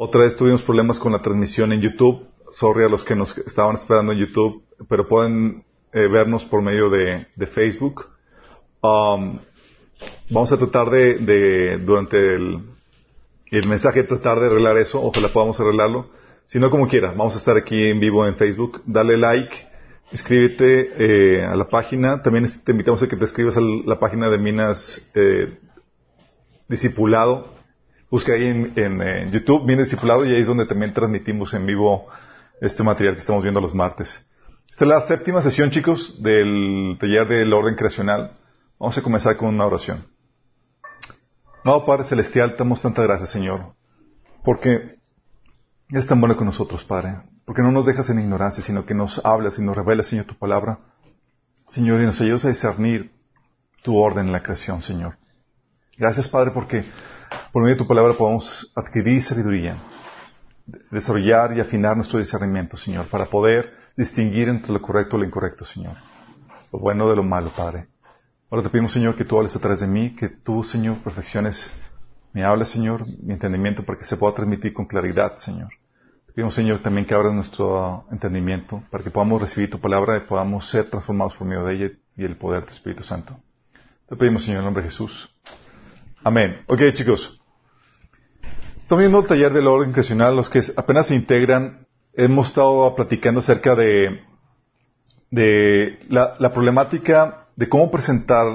Otra vez tuvimos problemas con la transmisión en YouTube. Sorry a los que nos estaban esperando en YouTube, pero pueden eh, vernos por medio de, Facebook. Um, vamos a tratar de, durante el, el mensaje, tratar de arreglar eso. Ojalá podamos arreglarlo. Si no, como quiera, vamos a estar aquí en vivo en Facebook. Dale like, escríbete eh, a la página. También te invitamos a que te escribas a la página de Minas eh, Discipulado Busca ahí en, YouTube, viene discipulado y ahí es donde también transmitimos en vivo este material que estamos viendo los martes. Esta es la séptima sesión, chicos, del taller del orden creacional. Vamos a comenzar con una oración. No, Padre Celestial, damos tanta gracias, Señor, porque es tan bueno con nosotros, Padre, porque no nos dejas en ignorancia, sino que nos hablas y nos revelas, Señor, tu palabra. Señor, y nos ayudas a discernir tu orden en la creación, Señor. Gracias, Padre, porque por medio de tu palabra podemos adquirir sabiduría, desarrollar y afinar nuestro discernimiento, Señor, para poder distinguir entre lo correcto y lo incorrecto, Señor. Lo bueno de lo malo, Padre. Ahora te pedimos, Señor, que tú hables a través de mí, que tú, Señor, perfecciones me hables, Señor, mi entendimiento para que se pueda transmitir con claridad, Señor. Te pedimos, Señor, también que abras nuestro entendimiento para que podamos recibir tu palabra y podamos ser transformados por medio de ella y el poder del Espíritu Santo. Te pedimos, Señor, en el nombre de Jesús. Amén. Ok, chicos. Estamos viendo el taller del orden creacional. Los que apenas se integran, hemos estado platicando acerca de, de la, problemática de cómo presentar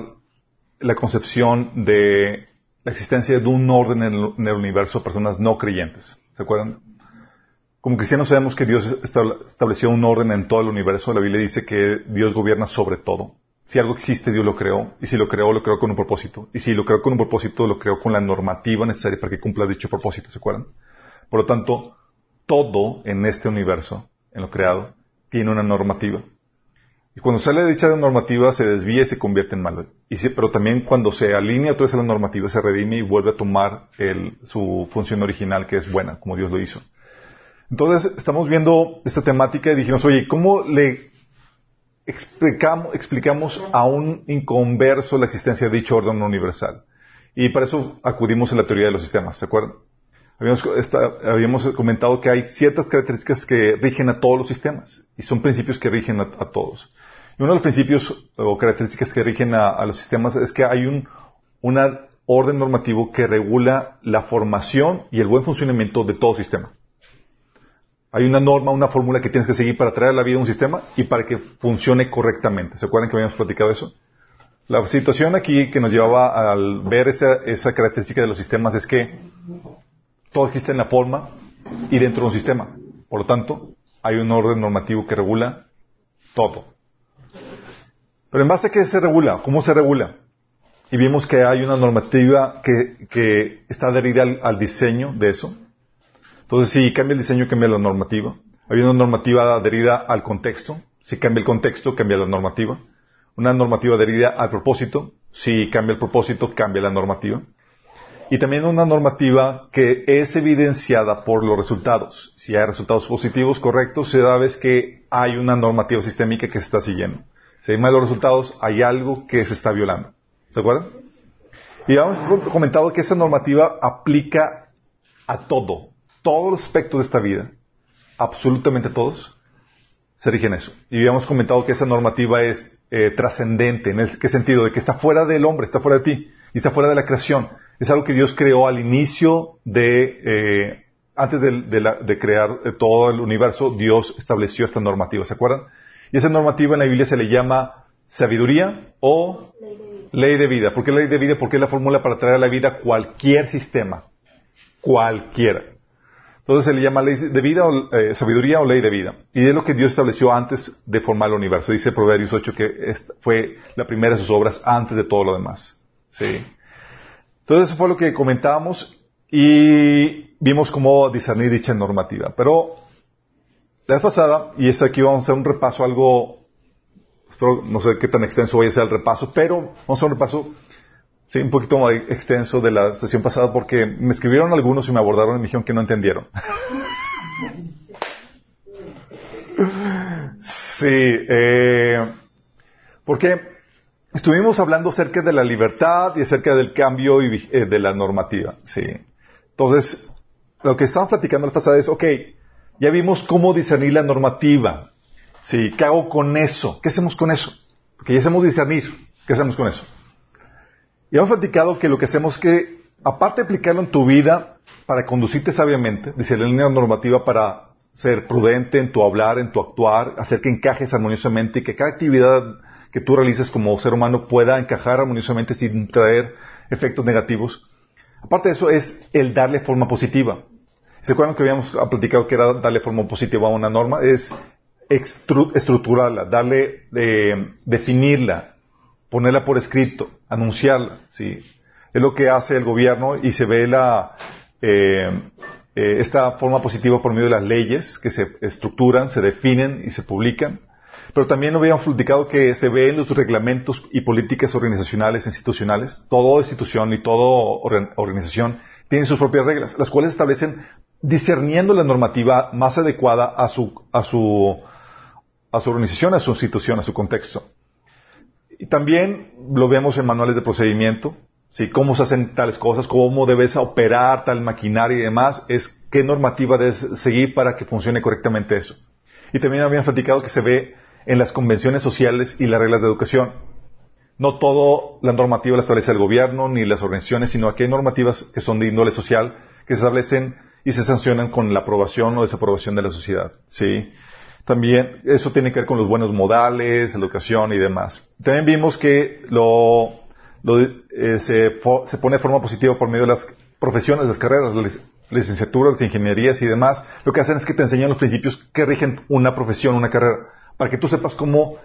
la concepción de la existencia de un orden en el, universo a personas no creyentes. ¿Se acuerdan? Como cristianos sabemos que Dios estableció un orden en todo el universo. La Biblia dice que Dios gobierna sobre todo. Si algo existe, Dios lo creó. Y si lo creó, lo creó con un propósito. Y si lo creó con un propósito, lo creó con la normativa necesaria para que cumpla dicho propósito. ¿Se acuerdan? Por lo tanto, todo en este universo, en lo creado, tiene una normativa. Y cuando sale de dicha normativa, se desvía y se convierte en malo. Y pero también cuando se alinea otra vez a la normativa, se redime y vuelve a tomar su función original, que es buena, como Dios lo hizo. Entonces, estamos viendo esta temática y dijimos, oye, ¿cómo le explicamos, explicamos a un inconverso la existencia de dicho orden universal. Y para eso acudimos a la teoría de los sistemas, ¿se acuerdan? Habíamos, comentado que hay ciertas características que rigen a todos los sistemas y son principios que rigen a, todos. Y uno de los principios o características que rigen a, los sistemas es que hay un orden normativo que regula la formación y el buen funcionamiento de todo sistema. Hay una norma, una fórmula que tienes que seguir para traer a la vida un sistema y para que funcione correctamente. ¿Se acuerdan que habíamos platicado eso? La situación aquí que nos llevaba al ver esa, esa característica de los sistemas es que todo existe en la forma y dentro de un sistema. Por lo tanto, hay un orden normativo que regula todo. Pero en base a qué se regula, ¿cómo se regula? Y vimos que hay una normativa que, que está adherida al diseño de eso, entonces, si cambia el diseño, cambia la normativa. Hay una normativa adherida al contexto. Si cambia el contexto, cambia la normativa. Una normativa adherida al propósito. Si cambia el propósito, cambia la normativa. Y también una normativa que es evidenciada por los resultados. Si hay resultados positivos, correctos, se da vez que hay una normativa sistémica que se está siguiendo. Si hay malos resultados, hay algo que se está violando. ¿Se acuerdan? Y hemos comentado que esa normativa aplica a todo, todos los aspectos de esta vida, absolutamente todos, se rigen eso. Y habíamos comentado que esa normativa es eh, trascendente. ¿En qué sentido? De que está fuera del hombre, está fuera de ti, y está fuera de la creación. Es algo que Dios creó al inicio de, eh, antes de, crear eh, todo el universo, Dios estableció esta normativa, ¿se acuerdan? Y esa normativa en la Biblia se le llama sabiduría o ley de vida. Ley de vida. ¿Por qué ley de vida? Porque es la fórmula para traer a la vida cualquier sistema. Cualquiera. Entonces se le llama ley de vida, o, eh, sabiduría o ley de vida. Y es lo que Dios estableció antes de formar el universo. Dice Proverbios 8 que fue la primera de sus obras antes de todo lo demás. ¿Sí? Entonces eso fue lo que comentábamos y vimos cómo discernir dicha normativa. Pero la vez pasada, y es aquí vamos a hacer un repaso algo, espero, no sé qué tan extenso vaya a ser el repaso, pero vamos a hacer un repaso Sí, un poquito más extenso de la sesión pasada porque me escribieron algunos y me abordaron y me dijeron que no entendieron. sí, eh, porque estuvimos hablando acerca de la libertad y acerca del cambio y, eh, de la normativa. Sí. Entonces, lo que estaban platicando la pasada es, ok, ya vimos cómo discernir la normativa. Sí, ¿qué hago con eso? ¿Qué hacemos con eso? Porque ya hacemos discernir. ¿Qué hacemos con eso? Y hemos platicado que lo que hacemos es que, aparte de aplicarlo en tu vida para conducirte sabiamente, discernir la normativa para ser prudente en tu hablar, en tu actuar, hacer que encajes armoniosamente y que cada actividad que tú realices como ser humano pueda encajar armoniosamente sin traer efectos negativos. Aparte de eso es el darle forma positiva. ¿Se acuerdan que habíamos platicado que era darle forma positiva a una norma? Es estructurarla, darle, eh, definirla, ponerla por escrito, anunciarla, ¿sí? Es lo que hace el gobierno y se ve la, eh, eh, esta forma positiva por medio de las leyes que se estructuran, se definen y se publican. Pero también habíamos platicado que se ve en los reglamentos y políticas organizacionales, institucionales. Toda institución y toda organización tiene sus propias reglas, las cuales establecen discerniendo la normativa más adecuada a su, a su, a su organización, a su institución, a su contexto. Y también lo vemos en manuales de procedimiento, ¿sí? cómo se hacen tales cosas, cómo debes operar tal maquinaria y demás, es qué normativa debes seguir para que funcione correctamente eso. Y también habían platicado que se ve en las convenciones sociales y las reglas de educación. No todo la normativa la establece el gobierno ni las organizaciones, sino que hay normativas que son de índole social que se establecen y se sancionan con la aprobación o desaprobación de la sociedad. ¿sí? También eso tiene que ver con los buenos modales, educación y demás. También vimos que lo, eh, se, se, pone de forma positiva por medio de las profesiones, las carreras, las licenciaturas, las ingenierías y demás. Lo que hacen es que te enseñan los principios que rigen una profesión, una carrera para que tú sepas cómo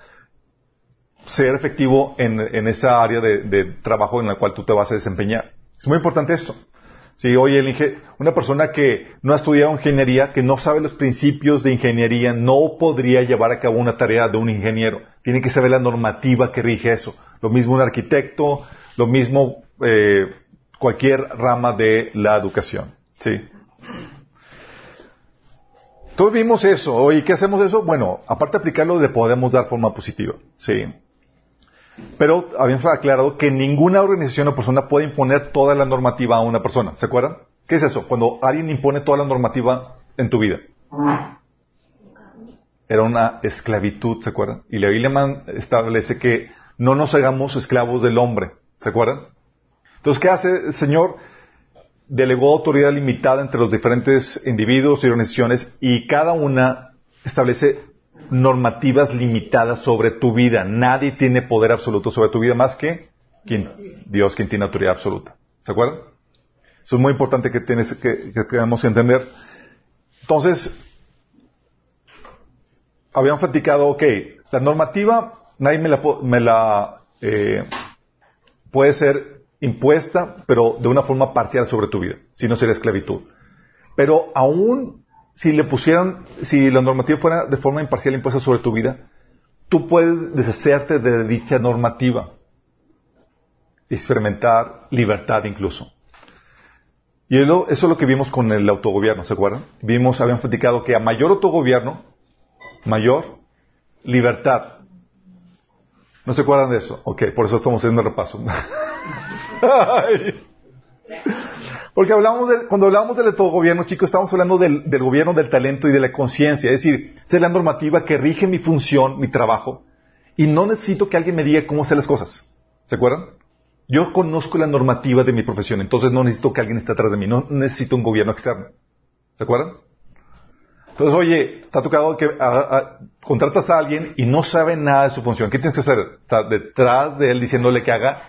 ser efectivo en, esa área de, trabajo en la cual tú te vas a desempeñar. Es muy importante esto. Si oye, el una persona que no ha estudiado ingeniería, que no sabe los principios de ingeniería, no podría llevar a cabo una tarea de un ingeniero. Tiene que saber la normativa que rige eso. Lo mismo un arquitecto, lo mismo eh, cualquier rama de la educación. ¿sí? Todos vimos eso. Oye, ¿qué hacemos eso? Bueno, aparte de aplicarlo, le podemos dar forma positiva. Sí. Pero habíamos aclarado que ninguna organización o persona puede imponer toda la normativa a una persona. ¿Se acuerdan? ¿Qué es eso? Cuando alguien impone toda la normativa en tu vida. Era una esclavitud, ¿se acuerdan? Y la Biblia establece que no nos hagamos esclavos del hombre. ¿Se acuerdan? Entonces, ¿qué hace el Señor? delegó autoridad limitada entre los diferentes individuos y organizaciones y cada una establece normativas limitadas sobre tu vida. Nadie tiene poder absoluto sobre tu vida más que. Dios, quien tiene autoridad absoluta. ¿Se acuerdan? Eso es muy importante que, tienes, que, entender. Entonces, habían platicado, ok, la normativa nadie me la, la eh, puede ser impuesta, pero de una forma parcial sobre tu vida, si no sería esclavitud. Pero aún si le pusieran, si la normativa fuera de forma imparcial impuesta sobre tu vida, tú puedes deshacerte de dicha normativa experimentar libertad incluso. Y eso es lo que vimos con el autogobierno, ¿se acuerdan? Vimos, habían platicado que a mayor autogobierno, mayor libertad. ¿No se acuerdan de eso? Ok, por eso estamos haciendo el repaso. Porque hablamos de, cuando hablamos del autogobierno, chicos, estamos hablando del, gobierno del talento y de la conciencia. Es decir, ser la normativa que rige mi función, mi trabajo, y no necesito que alguien me diga cómo hacer las cosas. ¿Se acuerdan? Yo conozco la normativa de mi profesión, entonces no necesito que alguien esté atrás de mí, no necesito un gobierno externo. ¿Se acuerdan? Entonces, oye, está tocado que contratas a alguien y no sabe nada de su función. ¿Qué tienes que hacer? Estar detrás de él diciéndole que haga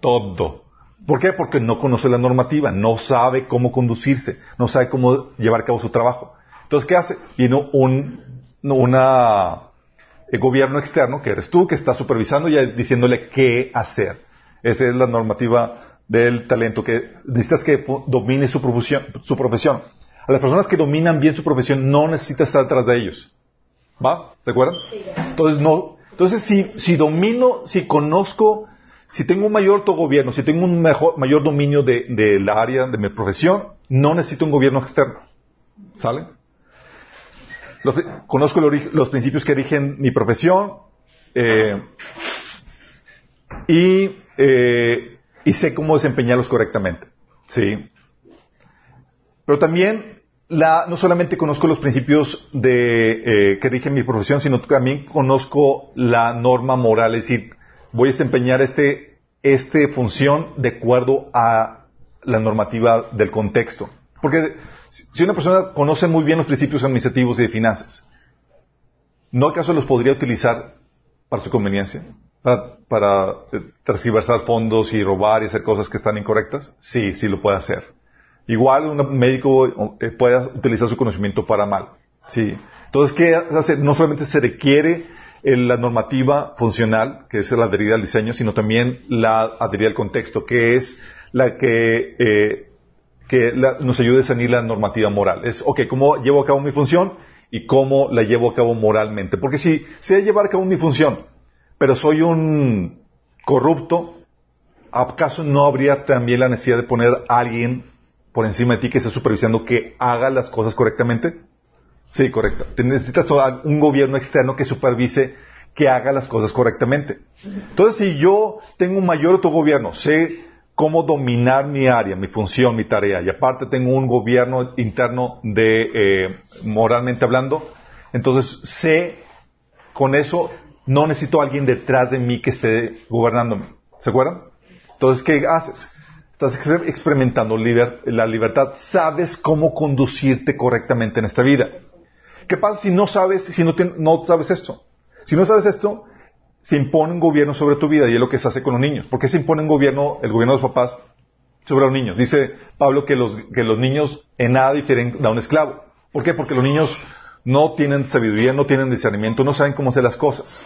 todo. ¿Por qué? Porque no conoce la normativa, no sabe cómo conducirse, no sabe cómo llevar a cabo su trabajo. Entonces, ¿qué hace? Viene un una, eh, gobierno externo, que eres tú, que está supervisando y diciéndole qué hacer. Esa es la normativa del talento, que necesitas que domine su profesión, su profesión. A las personas que dominan bien su profesión no necesitas estar detrás de ellos. ¿Va? ¿Se acuerdan? Entonces, no, entonces si, si domino, si conozco si tengo un mayor autogobierno, si tengo un mejor, mayor dominio de, la área de mi profesión, no necesito un gobierno externo. ¿Sale? conozco los principios que rigen mi profesión eh, y, eh, y sé cómo desempeñarlos correctamente. ¿Sí? Pero también la, no solamente conozco los principios eh, que rige mi profesión, sino también conozco la norma moral, es decir, voy a desempeñar este, este función de acuerdo a la normativa del contexto. Porque si una persona conoce muy bien los principios administrativos y de finanzas, ¿no acaso los podría utilizar para su conveniencia? Para, para eh, fondos y robar y hacer cosas que están incorrectas? Sí, sí lo puede hacer. Igual un médico eh, puede utilizar su conocimiento para mal. Sí. Entonces, ¿qué hace? No solamente se requiere la normativa funcional, que es la adherida al diseño, sino también la adherida al contexto, que es la que, eh, que nos ayude a definir la normativa moral. Es, ok, ¿cómo llevo a cabo mi función? Y cómo la llevo a cabo moralmente. Porque si sé llevar a cabo mi función, pero soy un corrupto, ¿acaso no habría también la necesidad de poner a alguien por encima de ti que esté supervisando que haga las cosas correctamente? Sí, correcto. Necesitas un gobierno externo que supervise que haga las cosas correctamente. Entonces, si yo tengo un mayor autogobierno, sé cómo dominar mi área, mi función, mi tarea, y aparte tengo un gobierno interno de eh, moralmente hablando, entonces sé con eso no necesito a alguien detrás de mí que esté gobernándome. ¿Se acuerdan? Entonces, ¿qué haces? Estás experimentando la libertad. Sabes cómo conducirte correctamente en esta vida. ¿Qué pasa si no sabes, si no, no sabes esto? Si no sabes esto, se impone un gobierno sobre tu vida y es lo que se hace con los niños. ¿Por qué se impone un gobierno, el gobierno de los papás, sobre los niños? Dice Pablo que los, que los niños en nada difieren de un esclavo. ¿Por qué? Porque los niños no tienen sabiduría, no tienen discernimiento, no saben cómo hacer las cosas.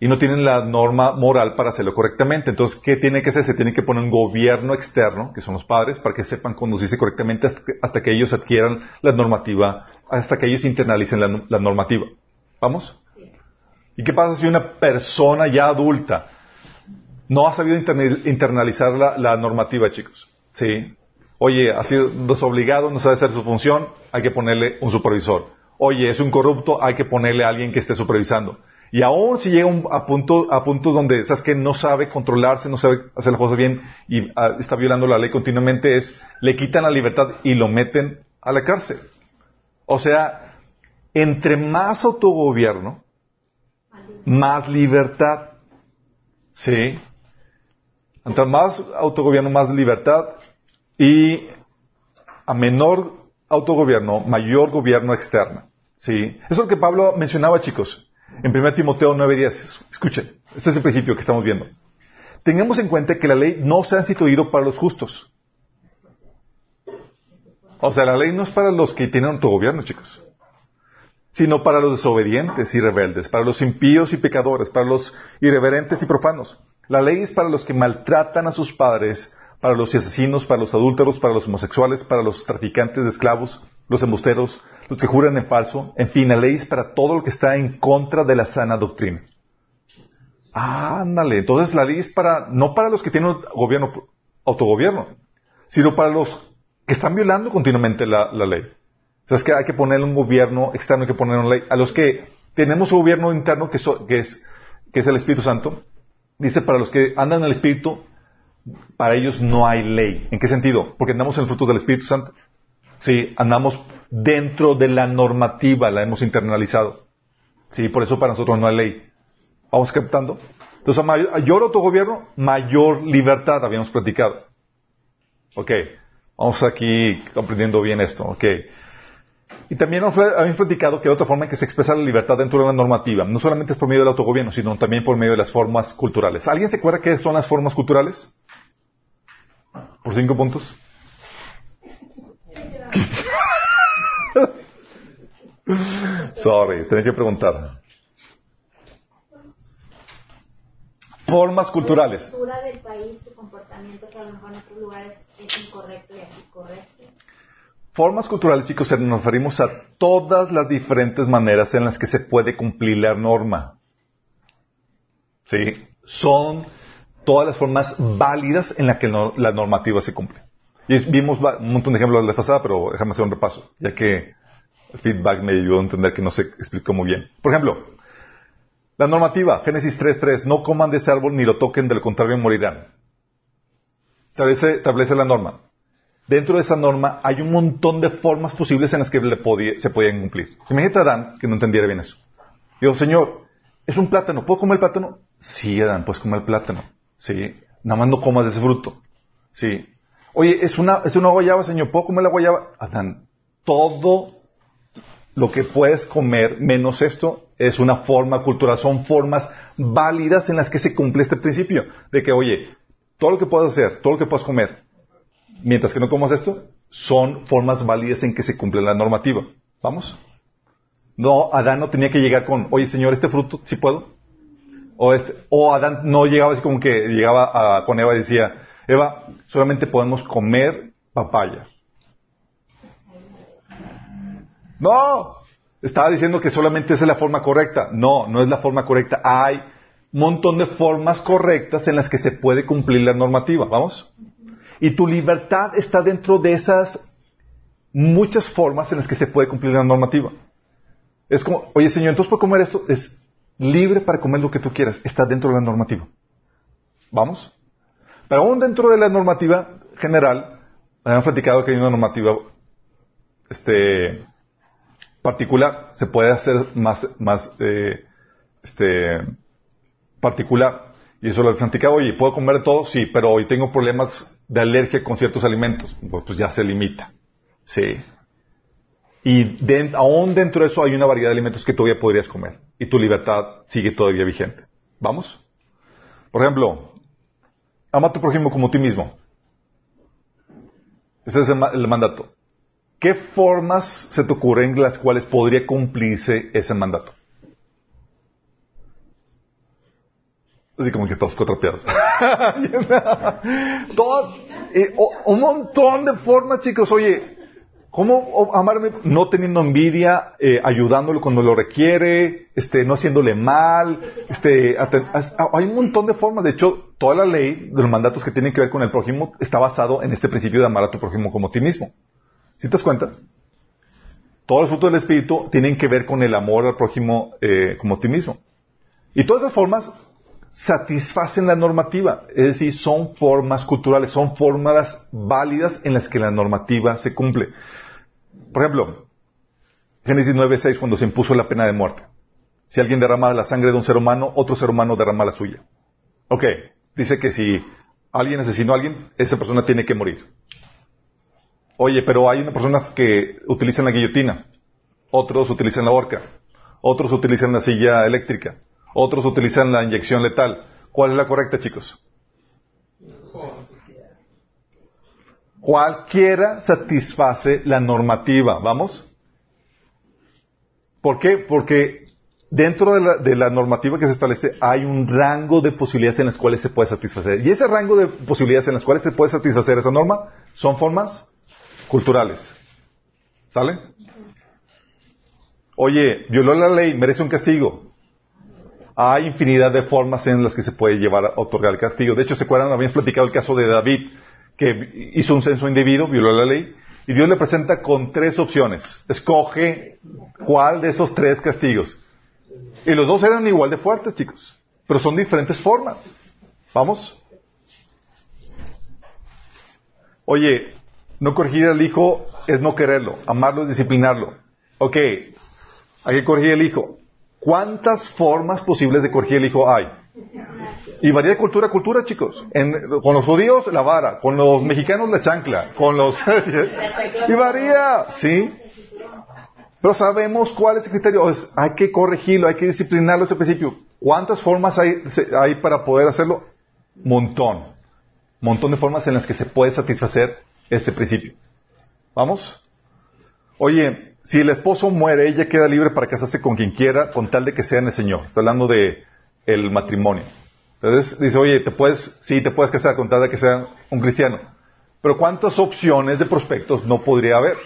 Y no tienen la norma moral para hacerlo correctamente. Entonces, ¿qué tiene que hacer? Se tiene que poner un gobierno externo, que son los padres, para que sepan conducirse correctamente hasta que, ellos adquieran la normativa, hasta que ellos internalicen la normativa. ¿Vamos? ¿Y qué pasa si una persona ya adulta no ha sabido internalizar la, normativa, chicos? ¿Sí? Oye, ha sido desobligado, no sabe hacer su función, hay que ponerle un supervisor. Oye, es un corrupto, hay que ponerle a alguien que esté supervisando. Y aún si llega a, punto, a puntos donde, ¿sabes que No sabe controlarse, no sabe hacer las cosas bien y ah, está violando la ley continuamente, es, le quitan la libertad y lo meten a la cárcel. O sea, entre más autogobierno, más libertad. ¿Sí? Entre más autogobierno, más libertad. Y a menor autogobierno, mayor gobierno externo. ¿Sí? Eso es lo que Pablo mencionaba, chicos. En 1 Timoteo 9:10. Escuchen, este es el principio que estamos viendo. Tengamos en cuenta que la ley no se ha instituido para los justos. O sea, la ley no es para los que tienen autogobierno, chicos sino para los desobedientes y rebeldes, para los impíos y pecadores, para los irreverentes y profanos. La ley es para los que maltratan a sus padres, para los asesinos, para los adúlteros, para los homosexuales, para los traficantes de esclavos, los embusteros, los que juran en falso. En fin, la ley es para todo lo que está en contra de la sana doctrina. Ándale, entonces la ley es para, no para los que tienen gobierno, autogobierno, sino para los que están violando continuamente la ley. Entonces que hay que ponerle un gobierno externo, hay que poner una ley. A los que tenemos un gobierno interno que, es, que es el Espíritu Santo, dice para los que andan en el Espíritu, para ellos no hay ley. ¿En qué sentido? Porque andamos en el fruto del Espíritu Santo. Sí, andamos dentro de la normativa, la hemos internalizado. Sí, por eso para nosotros no hay ley. ¿Vamos captando? Entonces, a mayor autogobierno, mayor libertad, habíamos platicado. Ok, vamos aquí comprendiendo bien esto. Ok. Y también habíamos platicado que hay otra forma en que se expresa la libertad dentro de la normativa. No solamente es por medio del autogobierno, sino también por medio de las formas culturales. ¿Alguien se acuerda qué son las formas culturales? Por cinco puntos. Sorry, tenía que preguntar. Formas culturales. La cultura del país, tu comportamiento que a lo mejor en otros lugares es incorrecto y aquí correcto. Formas culturales, chicos, nos referimos a todas las diferentes maneras en las que se puede cumplir la norma. ¿Sí? Son todas las formas válidas en las que la normativa se cumple. Y vimos un montón de ejemplos de la pasada, pero déjame hacer un repaso, ya que el feedback me ayudó a entender que no se explicó muy bien. Por ejemplo, la normativa, Génesis 3.3, no coman de ese árbol ni lo toquen, de lo contrario morirán. establece la norma dentro de esa norma hay un montón de formas posibles en las que se podían cumplir. Imagínate a Adán que no entendiera bien eso. Digo, Señor, es un plátano, ¿puedo comer el plátano? Sí, Adán, puedes comer el plátano. Sí, nada más no comas de ese fruto. Sí. Oye, es una, es una guayaba, Señor, ¿puedo comer la guayaba? Adán, todo lo que puedes comer menos esto es una forma cultural, son formas válidas en las que se cumple este principio de que, oye, todo lo que puedas hacer, todo lo que puedas comer, mientras que no comas esto, son formas válidas en que se cumple la normativa. ¿Vamos? No, Adán no tenía que llegar con, oye Señor, este fruto, ¿sí puedo? O, este, o Adán no llegaba así como que llegaba con Eva y decía, Eva, solamente podemos comer papaya. No, estaba diciendo que solamente esa es la forma correcta. No, no es la forma correcta. Hay un montón de formas correctas en las que se puede cumplir la normativa. ¿Vamos? Y tu libertad está dentro de esas muchas formas en las que se puede cumplir la normativa. Es como, oye Señor, entonces por comer esto es libre para comer lo que tú quieras. Está dentro de la normativa. ¿Vamos? Pero aún dentro de la normativa general, habíamos platicado que hay una normativa este, particular. Se puede hacer más, más eh, este, particular. Y eso lo he platicado, oye, ¿puedo comer todo? Sí, pero hoy tengo problemas de alergia con ciertos alimentos. Pues, pues ya se limita. Sí. Y aún dentro de eso hay una variedad de alimentos que todavía podrías comer. Y tu libertad sigue todavía vigente. ¿Vamos? Por ejemplo, ama a tu prójimo como a ti mismo. Ese es el, mandato. ¿Qué formas se te ocurren en las cuales podría cumplirse ese mandato? Así como que todos cuatrapeados. Todo, eh, un montón de formas, chicos. Oye, ¿cómo amarme? No teniendo envidia, eh, ayudándolo cuando lo requiere, este, no haciéndole mal. Este, hay un montón de formas. De hecho, toda la ley de los mandatos que tienen que ver con el prójimo está basado en este principio de amar a tu prójimo como a ti mismo. ¿Sí te das cuenta? Todos los frutos del Espíritu tienen que ver con el amor al prójimo eh, como a ti mismo. Y todas esas formas satisfacen la normativa, es decir, son formas culturales, son formas válidas en las que la normativa se cumple. Por ejemplo, Génesis 9.6, cuando se impuso la pena de muerte. Si alguien derrama la sangre de un ser humano, otro ser humano derrama la suya. Ok, dice que si alguien asesinó a alguien, esa persona tiene que morir. Oye, pero hay personas que utilizan la guillotina, otros utilizan la horca, otros utilizan la silla eléctrica, otros utilizan la inyección letal. ¿Cuál es la correcta, chicos? Cualquiera satisface la normativa. ¿Vamos? ¿Por qué? Porque dentro de la, normativa que se establece hay un rango de posibilidades en las cuales se puede satisfacer. Y ese rango de posibilidades en las cuales se puede satisfacer esa norma son formas culturales. ¿Sale? Oye, violó la ley, merece un castigo. Hay infinidad de formas en las que se puede llevar a otorgar el castigo. De hecho, ¿se acuerdan? Habíamos platicado el caso de David, que hizo un censo indebido, violó la ley, y Dios le presenta con tres opciones. Escoge cuál de esos tres castigos. Y los dos eran igual de fuertes, chicos, pero son diferentes formas. ¿Vamos? Oye, no corregir al hijo es no quererlo, amarlo es disciplinarlo. Ok, hay que corregir al hijo. ¿Cuántas formas posibles de corregir el hijo hay? Y varía de cultura a cultura, chicos. con los judíos, la vara. Con los mexicanos, la chancla. Con los... y varía, ¿sí? Pero sabemos cuál es el criterio. hay que corregirlo, hay que disciplinarlo ese principio. ¿Cuántas formas hay, hay para poder hacerlo? Montón. Montón de formas en las que se puede satisfacer este principio. ¿Vamos? Oye, si el esposo muere, ella queda libre para casarse con quien quiera, con tal de que sea en el Señor. Está hablando de el matrimonio. Entonces dice, oye, te puedes, sí, te puedes casar con tal de que sea un cristiano. Pero ¿cuántas opciones de prospectos no podría haber?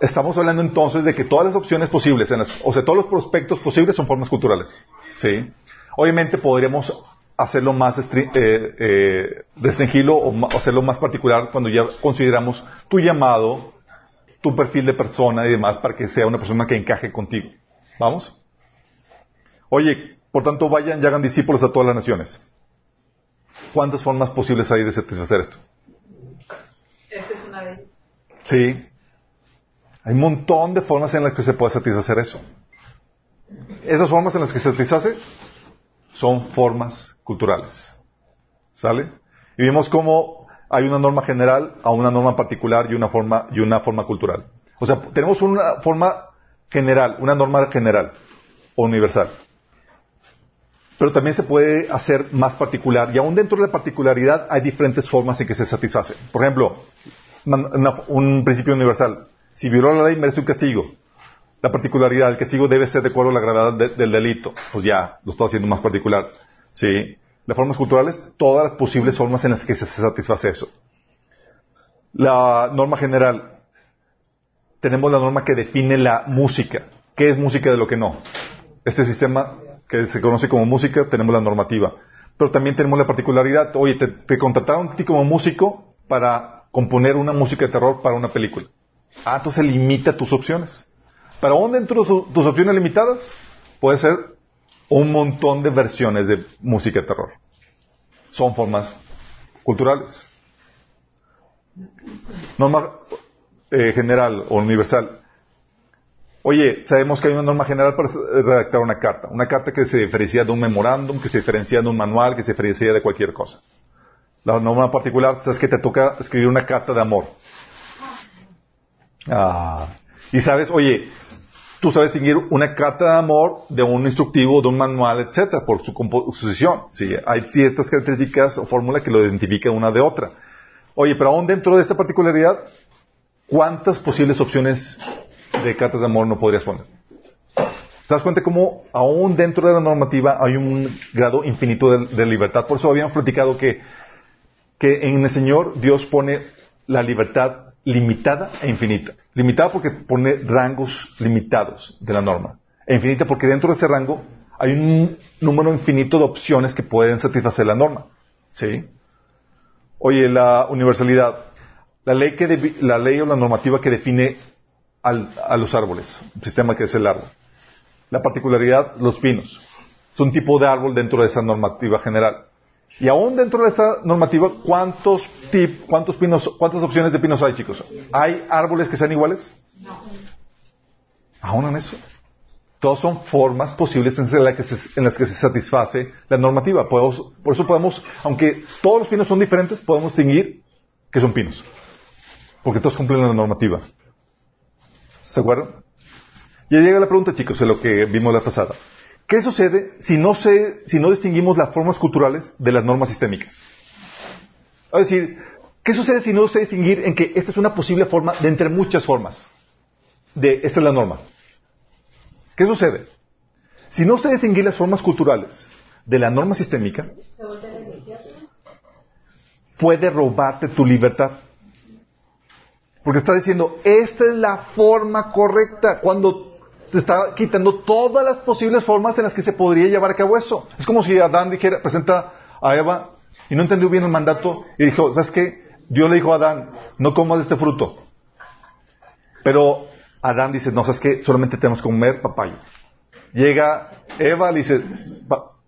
Estamos hablando entonces de que todas las opciones posibles, o sea, todos los prospectos posibles son formas culturales. ¿Sí? Obviamente podríamos hacerlo más eh, eh, restringirlo o hacerlo más particular cuando ya consideramos tu llamado tu perfil de persona y demás para que sea una persona que encaje contigo. ¿Vamos? Oye, por tanto, vayan y hagan discípulos a todas las naciones. ¿Cuántas formas posibles hay de satisfacer esto? Sí. Hay un montón de formas en las que se puede satisfacer eso. Esas formas en las que se satisface son formas culturales. ¿Sale? Y vimos cómo hay una norma general a una norma particular y una forma, y una forma cultural. O sea, tenemos una forma general, una norma general o universal. Pero también se puede hacer más particular y aún dentro de la particularidad hay diferentes formas en que se satisface. Por ejemplo, un principio universal. Si violó la ley merece un castigo. La particularidad, el castigo debe ser de acuerdo a la gravedad del delito. Pues ya, lo estoy haciendo más particular. ¿Sí? Las formas culturales, todas las posibles formas en las que se satisface eso. La norma general, tenemos la norma que define la música. ¿Qué es música de lo que no? Este sistema que se conoce como música, tenemos la normativa. Pero también tenemos la particularidad. Oye, te, contrataron a ti como músico para componer una música de terror para una película. Ah, entonces limita tus opciones. Pero aún dentro de tus opciones limitadas, puede ser un montón de versiones de música de terror. Son formas culturales. Norma eh, general o universal. Oye, sabemos que hay una norma general para redactar una carta. Una carta que se diferencia de un memorándum, que se diferencia de un manual, que se diferencia de cualquier cosa. La norma particular, sabes que te toca escribir una carta de amor. Ah. Y sabes, oye, tú sabes distinguir una carta de amor de un instructivo, de un manual, etcétera, por su composición. Sí, hay ciertas características o fórmula que lo identifican una de otra. Oye, pero aún dentro de esa particularidad, ¿cuántas posibles opciones de cartas de amor no podrías poner? ¿Te das cuenta cómo aún dentro de la normativa hay un grado infinito de, libertad? Por eso habíamos platicado que, que en el Señor Dios pone la libertad limitada e infinita. Limitada porque pone rangos limitados de la norma. E infinita porque dentro de ese rango hay un número infinito de opciones que pueden satisfacer la norma. ¿Sí? Oye, la universalidad. La ley, que la ley o la normativa que define a los árboles, el sistema que es el árbol. La particularidad, los pinos. Es un tipo de árbol dentro de esa normativa general. Y aún dentro de esta normativa, ¿cuántos tip, cuántos pinos, cuántas opciones de pinos hay, chicos? ¿Hay árboles que sean iguales? No. Aún en eso. Todos son formas posibles en las que se, en las que se satisface la normativa. por eso podemos, aunque todos los pinos son diferentes, podemos distinguir que son pinos. Porque todos cumplen la normativa. ¿Se acuerdan? Ya llega la pregunta, chicos, de lo que vimos la pasada. ¿Qué sucede si no, si no distinguimos las formas culturales de las normas sistémicas? Es decir, ¿qué sucede si no sé distinguir en que esta es una posible forma de entre muchas formas? De esta es la norma. ¿Qué sucede? Si no sé distinguir las formas culturales de la norma sistémica, puede robarte tu libertad. Porque está diciendo, esta es la forma correcta. Cuando está quitando todas las posibles formas en las que se podría llevar a cabo eso. Es como si Adán dijera, presenta a Eva y no entendió bien el mandato y dijo, ¿sabes qué? Dios le dijo a Adán, no comas este fruto. Pero Adán dice, no, ¿sabes qué? Solamente tenemos que comer papaya. Llega Eva, le dice,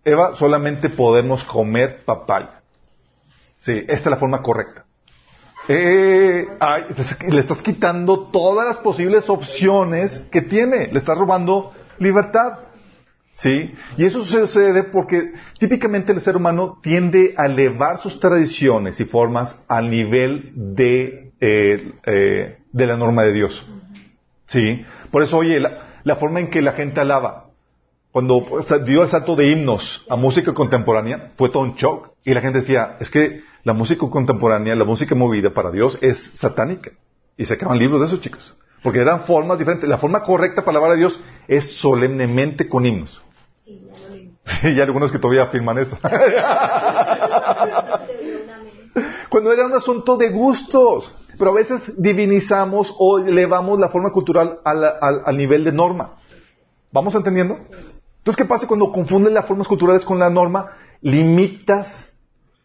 Eva, solamente podemos comer papaya. Sí, esta es la forma correcta. Eh, le estás quitando todas las posibles opciones que tiene. Le estás robando libertad. ¿Sí? Y eso sucede porque típicamente el ser humano tiende a elevar sus tradiciones y formas al nivel de, eh, eh, de la norma de Dios. ¿Sí? Por eso, oye, la, forma en que la gente alaba, cuando dio el salto de himnos a música contemporánea, fue todo un shock. Y la gente decía, es que la música contemporánea, la música movida para Dios es satánica. Y se acaban libros de eso, chicos. Porque eran formas diferentes. La forma correcta para alabar a Dios es solemnemente con himnos. y hay algunos que todavía afirman eso. Cuando era un asunto de gustos. Pero a veces divinizamos o elevamos la forma cultural al, nivel de norma. ¿Vamos entendiendo? Entonces, ¿qué pasa cuando confunden las formas culturales con la norma? Limitas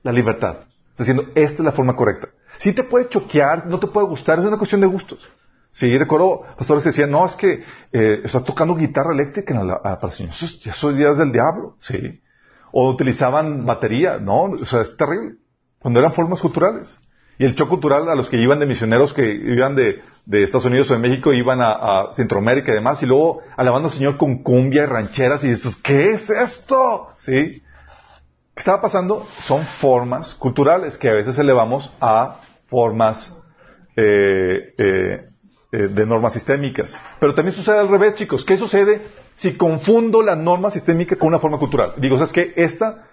la libertad. Está diciendo, esta es la forma correcta. Si te puede choquear, no te puede gustar, es una cuestión de gustos. Sí, recuerdo pastores decían, no, es que eh, está tocando guitarra eléctrica para el Señor. Eso, eso ya es del diablo, sí. O utilizaban batería, no, o sea, es terrible. Cuando eran formas culturales. Y el shock cultural a los que iban de misioneros que iban de, de Estados Unidos o de México, iban a, a, Centroamérica y demás, y luego alabando al Señor con cumbia y rancheras, y dices, ¿qué es esto? ¿Sí? ¿Qué estaba pasando? Son formas culturales que a veces elevamos a formas eh, eh, eh, de normas sistémicas. Pero también sucede al revés, chicos. ¿Qué sucede si confundo la norma sistémica con una forma cultural? Digo, ¿sabes qué? Esta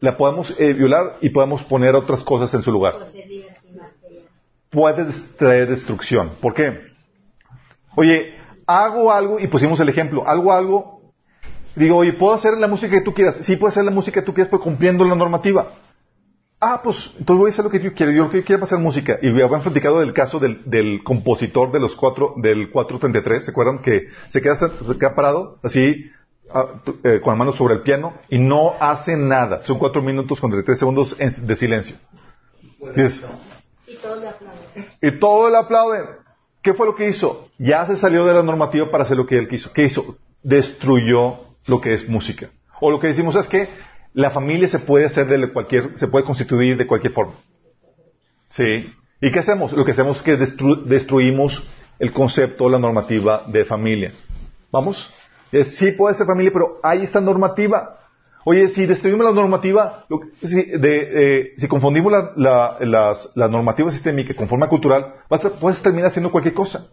la podemos violar y podemos poner otras cosas en su lugar. Puede traer destrucción. ¿Por qué? Oye, hago algo, y pusimos el ejemplo, hago algo, digo, oye, ¿puedo hacer la música que tú quieras? Sí, puedo hacer la música que tú quieras, pero cumpliendo la normativa. Ah, pues entonces voy a hacer lo que yo quiero. Yo lo que quiero hacer música. Y habían platicado del caso del, del, compositor de los cuatro, del 433. ¿Se acuerdan que se queda, se queda parado así Ah, eh, con la mano sobre el piano y no hace nada. Son cuatro minutos con 33 segundos de silencio. Y, todos le aplauden. Y todos le aplauden. ¿Qué fue lo que hizo? Ya se salió de la normativa para hacer lo que él quiso. ¿Qué hizo? Destruyó lo que es música. O lo que decimos es que la familia se puede hacer de cualquier, se puede constituir de cualquier forma. ¿Sí? ¿Y qué hacemos? Lo que hacemos es que destruimos el concepto, la normativa de familia. ¿Vamos? sí puede ser familia, pero hay esta normativa. Oye, si destruimos la normativa, si, confundimos la, normativa sistémica con forma cultural, vas puedes terminar haciendo cualquier cosa.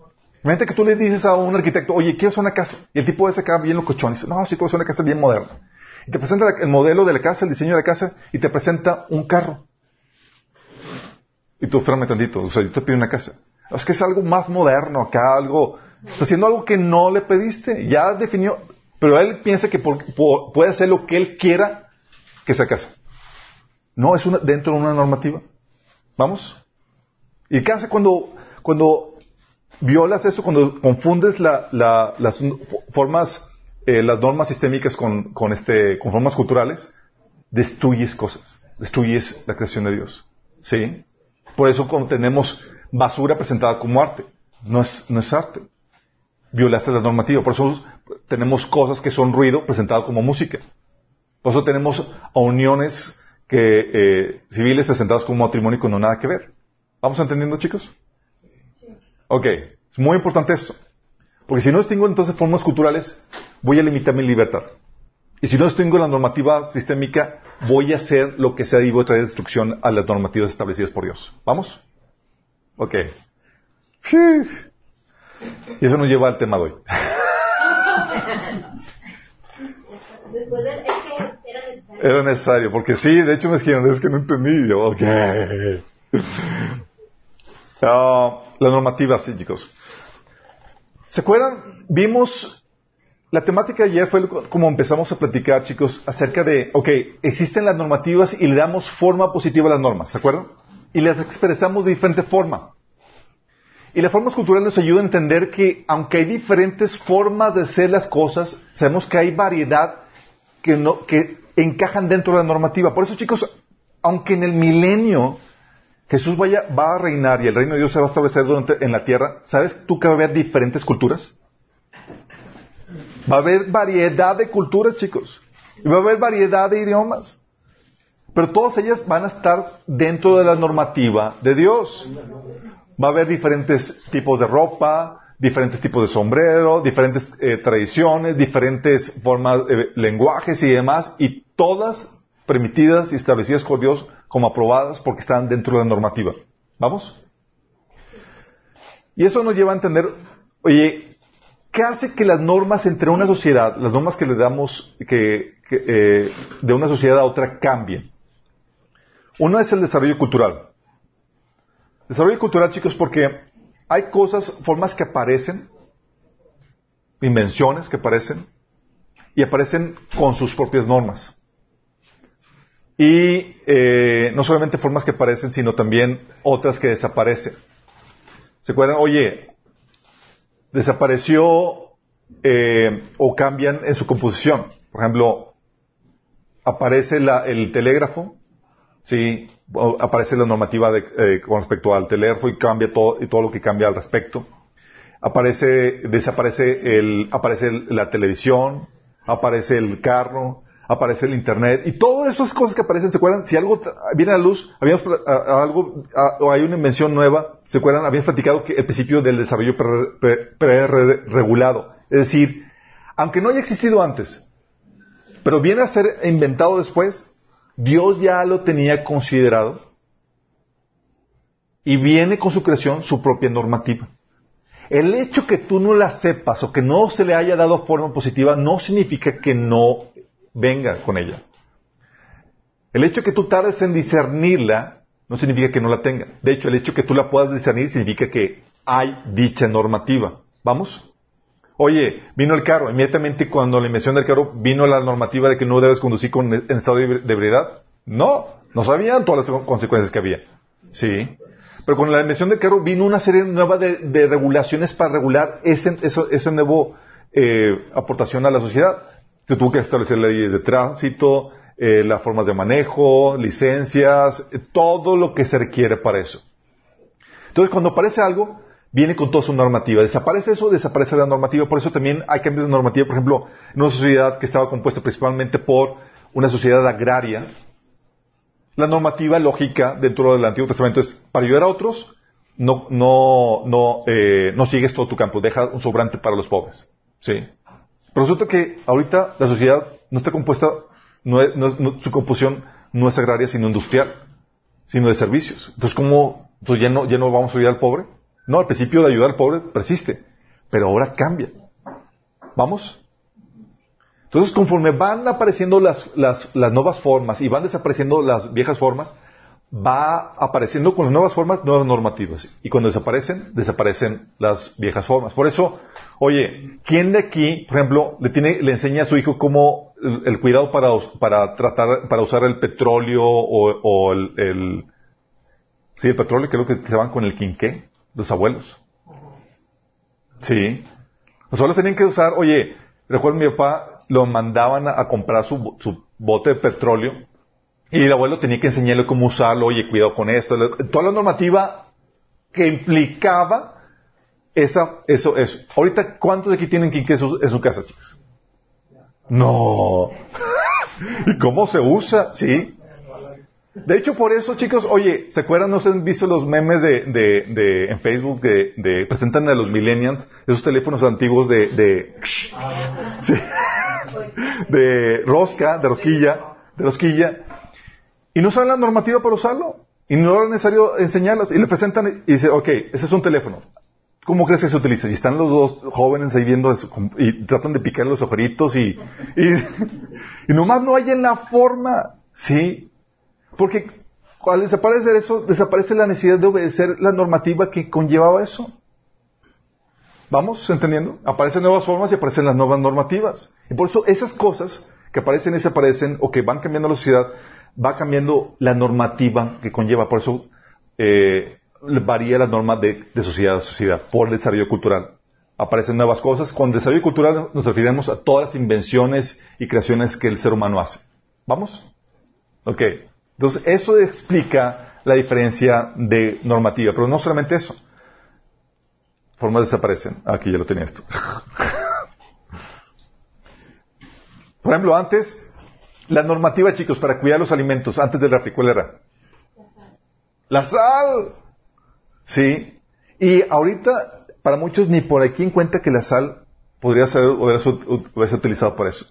Imagínate que tú le dices a un arquitecto, oye, quiero hacer una casa. Y el tipo puede sacar bien cochones. Dice, no, sí quiero hacer una casa bien moderna. Y te presenta el modelo de la casa, el diseño de la casa, y te presenta un carro. Y tú, espérame tantito, o sea, yo te pido una casa. Es que es algo más moderno acá, algo Está haciendo algo que no le pediste. Ya definió. Pero él piensa que puede hacer lo que él quiera que se casa. No, es una, dentro de una normativa. ¿Vamos? ¿Y qué hace cuando, cuando violas eso, cuando confundes las formas, eh, las normas sistémicas con, con, este, con formas culturales? Destruyes cosas. Destruyes la creación de Dios. ¿Sí? Por eso cuando tenemos basura presentada como arte. No es, no es arte violaste la normativa. Por eso tenemos cosas que son ruido presentado como música. Por eso tenemos uniones que, eh, civiles presentadas como matrimonio con no nada que ver. ¿Vamos entendiendo, chicos? Ok, es muy importante esto. Porque si no distingo entonces formas culturales, voy a limitar mi libertad. Y si no distingo la normativa sistémica, voy a hacer lo que sea y voy a traer destrucción a las normativas establecidas por Dios. ¿Vamos? Ok. Y eso nos lleva al tema de hoy. era necesario. porque sí, de hecho me dijeron, es que no entendí. Yo, ok. Ah, la normativa, sí, chicos. ¿Se acuerdan? Vimos, la temática ayer fue como empezamos a platicar, chicos, acerca de, ok, existen las normativas y le damos forma positiva a las normas, ¿se acuerdan? Y las expresamos de diferente forma. Y las formas culturales nos ayudan a entender que, aunque hay diferentes formas de hacer las cosas, sabemos que hay variedad que, no, que encajan dentro de la normativa. Por eso, chicos, aunque en el milenio Jesús vaya, va a reinar y el reino de Dios se va a establecer durante, en la tierra, ¿sabes tú que va a haber diferentes culturas? Va a haber variedad de culturas, chicos. Y va a haber variedad de idiomas. Pero todas ellas van a estar dentro de la normativa de Dios. Va a haber diferentes tipos de ropa, diferentes tipos de sombrero, diferentes eh, tradiciones, diferentes formas, eh, lenguajes y demás, y todas permitidas y establecidas por Dios como aprobadas porque están dentro de la normativa. ¿Vamos? Y eso nos lleva a entender, oye, ¿qué hace que las normas entre una sociedad, las normas que le damos que, eh, de una sociedad a otra cambien? Una es el desarrollo cultural. Desarrollo cultural, chicos, porque hay cosas, formas que aparecen, invenciones que aparecen, y aparecen con sus propias normas. Y eh, no solamente formas que aparecen, sino también otras que desaparecen. ¿Se acuerdan? Oye, desapareció eh, o cambian en su composición. Por ejemplo, aparece el telégrafo, ¿sí? aparece la normativa de, eh, con respecto al teléfono y cambia todo, y todo lo que cambia al respecto. Aparece, desaparece el, aparece la televisión, aparece el carro, aparece el Internet y todas esas cosas que aparecen, ¿se acuerdan? Si algo viene a la luz, habíamos, algo, o hay una invención nueva, ¿se acuerdan? Habíamos platicado que el principio del desarrollo pre-regulado. Es decir, aunque no haya existido antes, pero viene a ser inventado después, Dios ya lo tenía considerado y viene con su creación su propia normativa. El hecho que tú no la sepas o que no se le haya dado forma positiva no significa que no venga con ella. El hecho que tú tardes en discernirla no significa que no la tenga. De hecho, el hecho que tú la puedas discernir significa que hay dicha normativa. ¿Vamos? Oye, vino el carro. Inmediatamente cuando la invención del carro vino la normativa de que no debes conducir con, en estado de ebriedad. No, no sabían todas las consecuencias que había. Sí. Pero con la invención del carro vino una serie nueva de, regulaciones para regular ese, ese nuevo eh, aportación a la sociedad. Se tuvo que establecer leyes de tránsito, eh, las formas de manejo, licencias, eh, todo lo que se requiere para eso. Entonces, cuando aparece algo, viene con toda su normativa. Desaparece eso, desaparece la normativa. Por eso también hay cambios de normativa. Por ejemplo, en una sociedad que estaba compuesta principalmente por una sociedad agraria, la normativa lógica dentro del Antiguo Testamento es para ayudar a otros, no, no, no, eh, no sigues todo tu campo, deja un sobrante para los pobres. ¿Sí? Resulta que ahorita la sociedad no está compuesta, no su composición no es agraria, sino industrial, sino de servicios. Entonces, ¿cómo, pues ya no, ya no vamos a ayudar al pobre? No, al principio de ayudar al pobre persiste, pero ahora cambia. ¿Vamos? Entonces, conforme van apareciendo las, las, las, nuevas formas y van desapareciendo las viejas formas, va apareciendo con las nuevas formas nuevas normativas. Y cuando desaparecen, desaparecen las viejas formas. Por eso, oye, ¿quién de aquí, por ejemplo, le, tiene, le enseña a su hijo cómo el, cuidado para, para tratar, para usar el petróleo o, el, sí, el petróleo, creo que se van con el quinqué, los abuelos. Sí. Los abuelos tenían que usar, oye, recuerdo mi papá, lo mandaban a, comprar su, bote de petróleo y el abuelo tenía que enseñarle cómo usarlo, oye, cuidado con esto, toda la normativa que implicaba esa, eso, eso. Ahorita, ¿cuántos de aquí tienen quinqué en su, en su casa, chicos? No. ¿Y cómo se usa? Sí. De hecho, por eso, chicos, oye, ¿se acuerdan? ¿No se han visto los memes de, de, de en Facebook de, de, presentan a los millennials esos teléfonos antiguos de, de, de rosca, de rosquilla, de rosquilla, y no saben la normativa para usarlo, y no es necesario enseñarlas, y le presentan y dice, ok, ese es un teléfono. ¿Cómo crees que se utiliza? Y están los dos jóvenes ahí viendo eso, y tratan de picar los ojeritos y, y, y nomás no hay en la forma, ¿sí? Porque al desaparecer eso, desaparece la necesidad de obedecer la normativa que conllevaba eso. ¿Vamos entendiendo? Aparecen nuevas formas y aparecen las nuevas normativas. Y por eso esas cosas que aparecen y desaparecen o que van cambiando la sociedad, va cambiando la normativa que conlleva. Por eso eh, varía la norma de, sociedad a sociedad, por el desarrollo cultural. Aparecen nuevas cosas. Con desarrollo cultural nos referimos a todas las invenciones y creaciones que el ser humano hace. ¿Vamos? Ok. Entonces, eso explica la diferencia de normativa, pero no solamente eso. Formas desaparecen. Aquí ya lo tenía esto. Por ejemplo, antes, la normativa, chicos, para cuidar los alimentos, antes del refri, ¿cuál era? La sal. La sal. Sí. Y ahorita, para muchos, ni por aquí en cuenta que la sal podría ser, o ser utilizado para eso.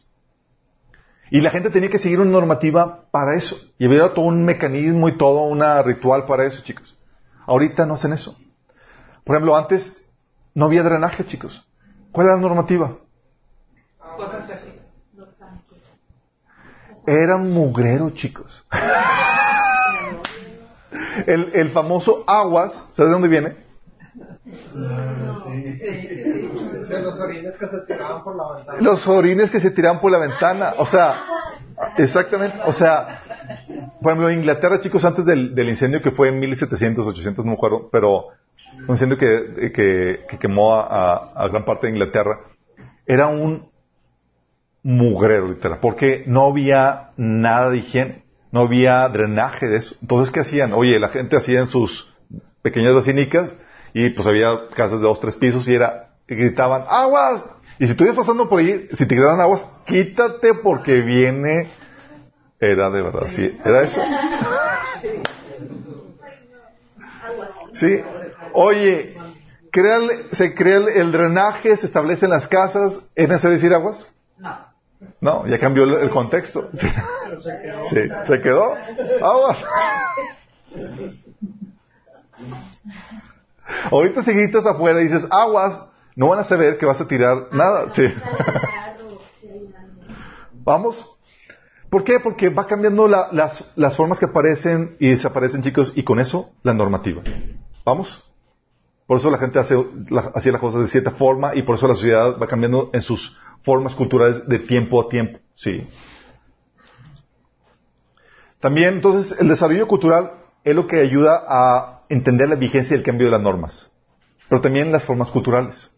Y la gente tenía que seguir una normativa para eso. Y había todo un mecanismo y todo un ritual para eso, chicos. Ahorita no hacen eso. Por ejemplo, antes no había drenaje, chicos. ¿Cuál era la normativa? Era un mugrero, chicos. el, el famoso aguas, ¿sabes de dónde viene? Los orines que se tiraban por la ventana. Los orines que se tiraban por la ventana. O sea, exactamente. O sea, por ejemplo, en Inglaterra, chicos, antes del, incendio que fue en 1700, 800, no me acuerdo, pero un incendio que, que, quemó a, gran parte de Inglaterra, era un mugrero, literal, porque no había nada de higiene, no había drenaje de eso. Entonces, ¿qué hacían? Oye, la gente hacía en sus pequeñas basinicas y pues había casas de dos, tres pisos y era, y gritaban, aguas, Y si tú pasando por ahí, si te quedan aguas, quítate porque viene. Era de verdad, sí. ¿Era eso? Sí. Oye, se crea el, drenaje, se establece en las casas. ¿Es necesario decir aguas? No. No, ya cambió el, contexto. Sí, se quedó. Aguas. Ahorita si gritas afuera y dices aguas, no van a saber que vas a tirar nada. Sí. Vamos. ¿Por qué? Porque va cambiando las, las formas que aparecen y desaparecen, chicos, y con eso la normativa. ¿Vamos? Por eso la gente hace, hacía las cosas de cierta forma y por eso la sociedad va cambiando en sus formas culturales de tiempo a tiempo. Sí. También, entonces, el desarrollo cultural es lo que ayuda a entender la vigencia y el cambio de las normas, pero también las formas culturales.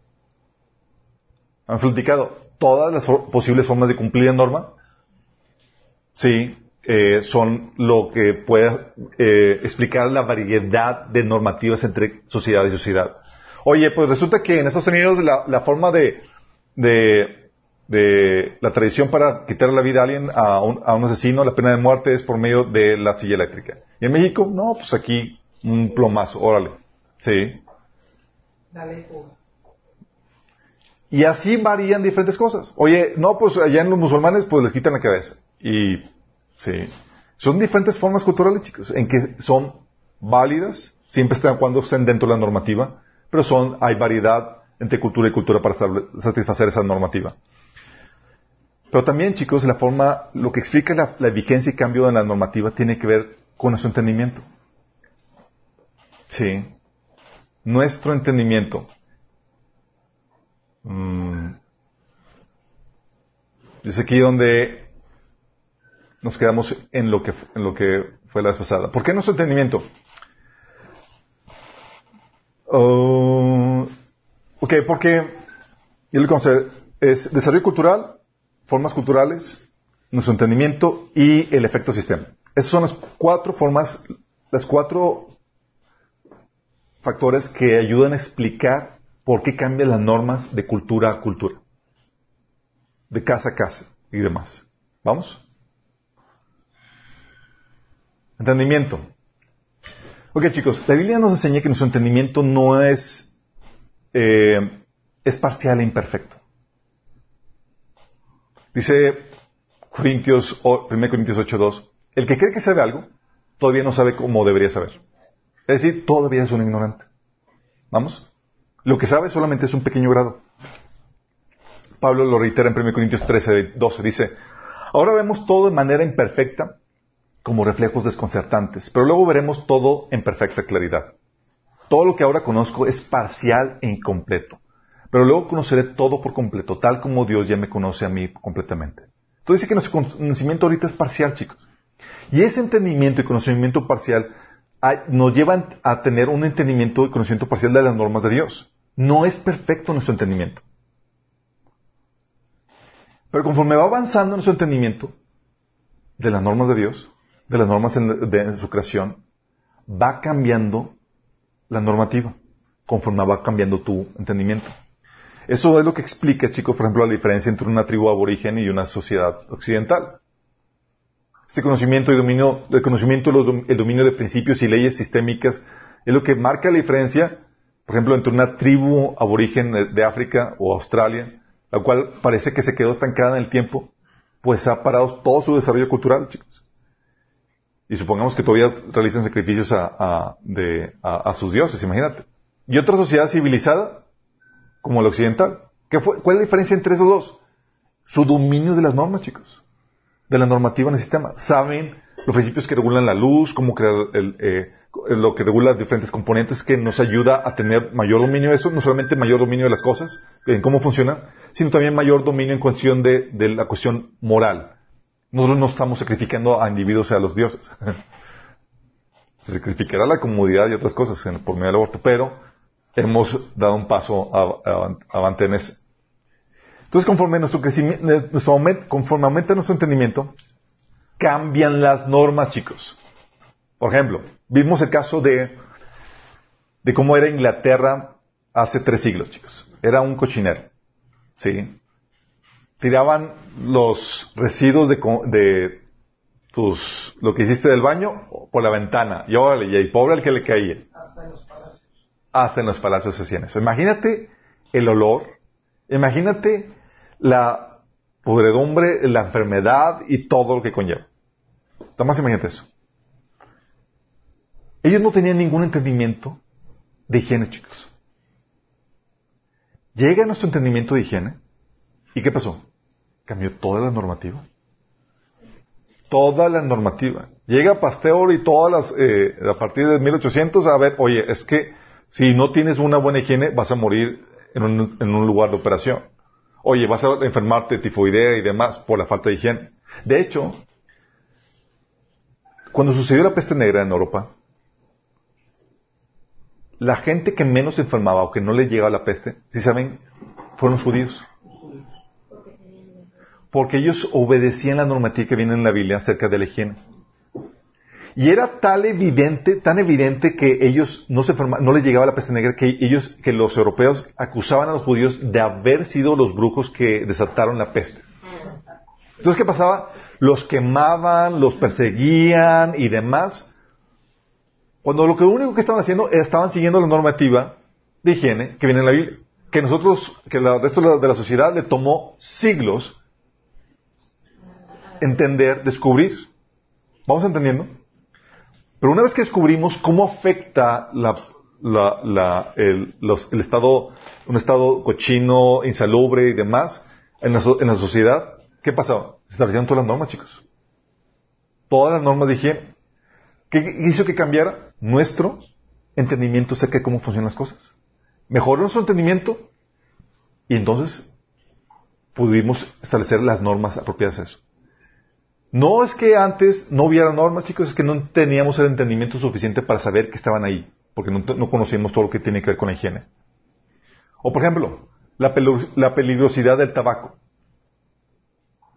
Han platicado todas las posibles formas de cumplir la norma. Sí, eh, son lo que puede eh, explicar la variedad de normativas entre sociedad y sociedad. Oye, pues resulta que en Estados Unidos la, forma de, de, la tradición para quitar la vida a alguien, a un, a un asesino, la pena de muerte es por medio de la silla eléctrica. Y en México, no, pues aquí un plomazo, órale. Sí. Dale, y así varían diferentes cosas. Oye, no, pues allá en los musulmanes, pues les quitan la cabeza. Y Sí. Son diferentes formas culturales, chicos, en que son válidas, siempre están cuando estén dentro de la normativa, pero son, hay variedad entre cultura y cultura para satisfacer esa normativa. Pero también, chicos, la forma, lo que explica la, vigencia y cambio de la normativa tiene que ver con nuestro entendimiento. Sí. Nuestro entendimiento. Mm. Es aquí donde nos quedamos en lo que, en lo que fue la vez pasada. ¿Por qué nuestro entendimiento? Uh, ok, porque yo le conocer es desarrollo cultural, formas culturales, nuestro entendimiento y el efecto sistema. Esas son las cuatro formas, las cuatro factores que ayudan a explicar por qué cambian las normas de cultura a cultura, de casa a casa y demás. ¿Vamos? Entendimiento. Ok, chicos, la Biblia nos enseña que nuestro entendimiento no es, eh, es parcial e imperfecto. Dice Corintios, 1 Corintios 8.2, el que cree que sabe algo, todavía no sabe cómo debería saber. Es decir, todavía es un ignorante. ¿Vamos? Lo que sabe solamente es un pequeño grado. Pablo lo reitera en 1 Corintios 13, 12. Dice, ahora vemos todo de manera imperfecta como reflejos desconcertantes, pero luego veremos todo en perfecta claridad. Todo lo que ahora conozco es parcial e incompleto, pero luego conoceré todo por completo, tal como Dios ya me conoce a mí completamente. Entonces dice que nuestro conocimiento ahorita es parcial, chicos. Y ese entendimiento y conocimiento parcial nos llevan a tener un entendimiento y conocimiento parcial de las normas de Dios. No es perfecto nuestro entendimiento. Pero conforme va avanzando nuestro entendimiento de las normas de Dios, de las normas de, su creación, va cambiando la normativa conforme va cambiando tu entendimiento. Eso es lo que explica, chicos, por ejemplo, la diferencia entre una tribu aborigen y una sociedad occidental. Este conocimiento y dominio, el conocimiento, dominio de principios y leyes sistémicas es lo que marca la diferencia, por ejemplo, entre una tribu aborigen de África o Australia, la cual parece que se quedó estancada en el tiempo, pues ha parado todo su desarrollo cultural, chicos. Y supongamos que todavía realizan sacrificios a, sus dioses, imagínate. Y otra sociedad civilizada, como la occidental. ¿Cuál es la diferencia entre esos dos? Su dominio de las normas, chicos. De la normativa en el sistema. Saben los principios que regulan la luz, cómo crear eh, lo que regula diferentes componentes que nos ayuda a tener mayor dominio de eso, no solamente mayor dominio de las cosas, en cómo funcionan, sino también mayor dominio en cuestión de la cuestión moral. Nosotros no estamos sacrificando a individuos y a los dioses. Se sacrificará la comodidad y otras cosas por medio del aborto, pero hemos dado un paso avante en ese. Entonces, conforme nuestro crecimiento, nuestro conforme aumenta nuestro entendimiento, cambian las normas, chicos. Por ejemplo, vimos el caso de, de cómo era Inglaterra hace tres siglos, chicos. Era un cochinero. ¿sí? Tiraban los residuos de, de tus, lo que hiciste del baño por la ventana. Y órale, y el pobre al que le caía. Hasta los. Hasta en los palacios hacían eso. Imagínate el olor, imagínate la podredumbre, la enfermedad y todo lo que conlleva. Nada más imagínate eso. Ellos no tenían ningún entendimiento de higiene, chicos. Llega nuestro entendimiento de higiene. ¿Y qué pasó? Cambió toda la normativa. Toda la normativa. Llega Pasteur y todas las, eh, a partir de 1800, a ver, oye, es que si no tienes una buena higiene, vas a morir en un, en un lugar de operación. Oye, vas a enfermarte de tifoidea y demás por la falta de higiene. De hecho, cuando sucedió la peste negra en Europa, la gente que menos se enfermaba o que no le llegaba la peste, si saben, fueron los judíos. Porque ellos obedecían la normativa que viene en la Biblia acerca de la higiene. Y era tal evidente, tan evidente que ellos no se no les llegaba la peste negra, que ellos, que los europeos acusaban a los judíos de haber sido los brujos que desataron la peste. Entonces, ¿qué pasaba? Los quemaban, los perseguían y demás. Cuando lo que único que estaban haciendo estaban siguiendo la normativa de higiene que viene en la Biblia, que nosotros, que el resto de la sociedad le tomó siglos entender, descubrir. ¿Vamos entendiendo? Pero una vez que descubrimos cómo afecta la, la- la- el, los- el estado, un estado cochino, insalubre y demás en la, sociedad, ¿qué pasaba? Se establecieron todas las normas, chicos. Todas las normas de higiene. ¿Qué hizo que cambiara? Nuestro entendimiento acerca de cómo funcionan las cosas. Mejoró nuestro entendimiento y entonces pudimos establecer las normas apropiadas a eso. No es que antes no hubiera normas, chicos, es que no teníamos el entendimiento suficiente para saber que estaban ahí, porque no, no conocíamos todo lo que tiene que ver con la higiene. O, por ejemplo, la, peligrosidad del tabaco.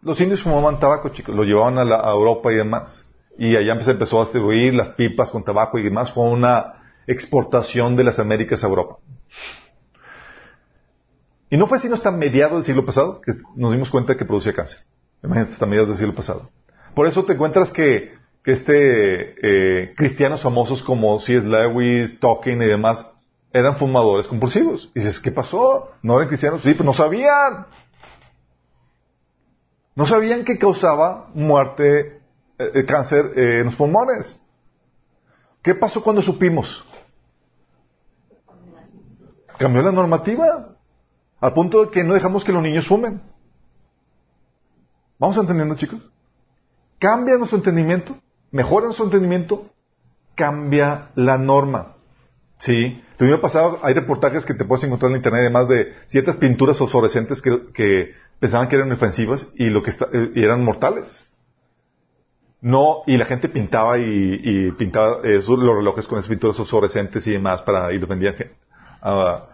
Los indios fumaban tabaco, chicos, lo llevaban a Europa y demás. Y allá se empezó a distribuir las pipas con tabaco y demás. Fue una exportación de las Américas a Europa. Y no fue sino hasta mediados del siglo pasado que nos dimos cuenta que producía cáncer. Imagínate, hasta mediados del siglo pasado. Por eso te encuentras que, este, eh, cristianos famosos como C.S. Lewis, Tolkien y demás eran fumadores compulsivos. Y dices, ¿qué pasó? ¿No eran cristianos? Sí, pero no sabían. No sabían que causaba muerte, eh, eh, cáncer en los pulmones. ¿Qué pasó cuando supimos? Cambió la normativa. Al punto de que no dejamos que los niños fumen. ¿Vamos entendiendo, chicos? Cambia nuestro entendimiento, mejora nuestro entendimiento, cambia la norma. Sí. Lo mismo pasado, hay reportajes que te puedes encontrar en internet, además de ciertas pinturas fosforescentes que, que pensaban que eran ofensivas y lo que está- y eran mortales. No, y la gente pintaba y, pintaba los relojes con esas pinturas fosforescentes y demás para, y los vendían ah,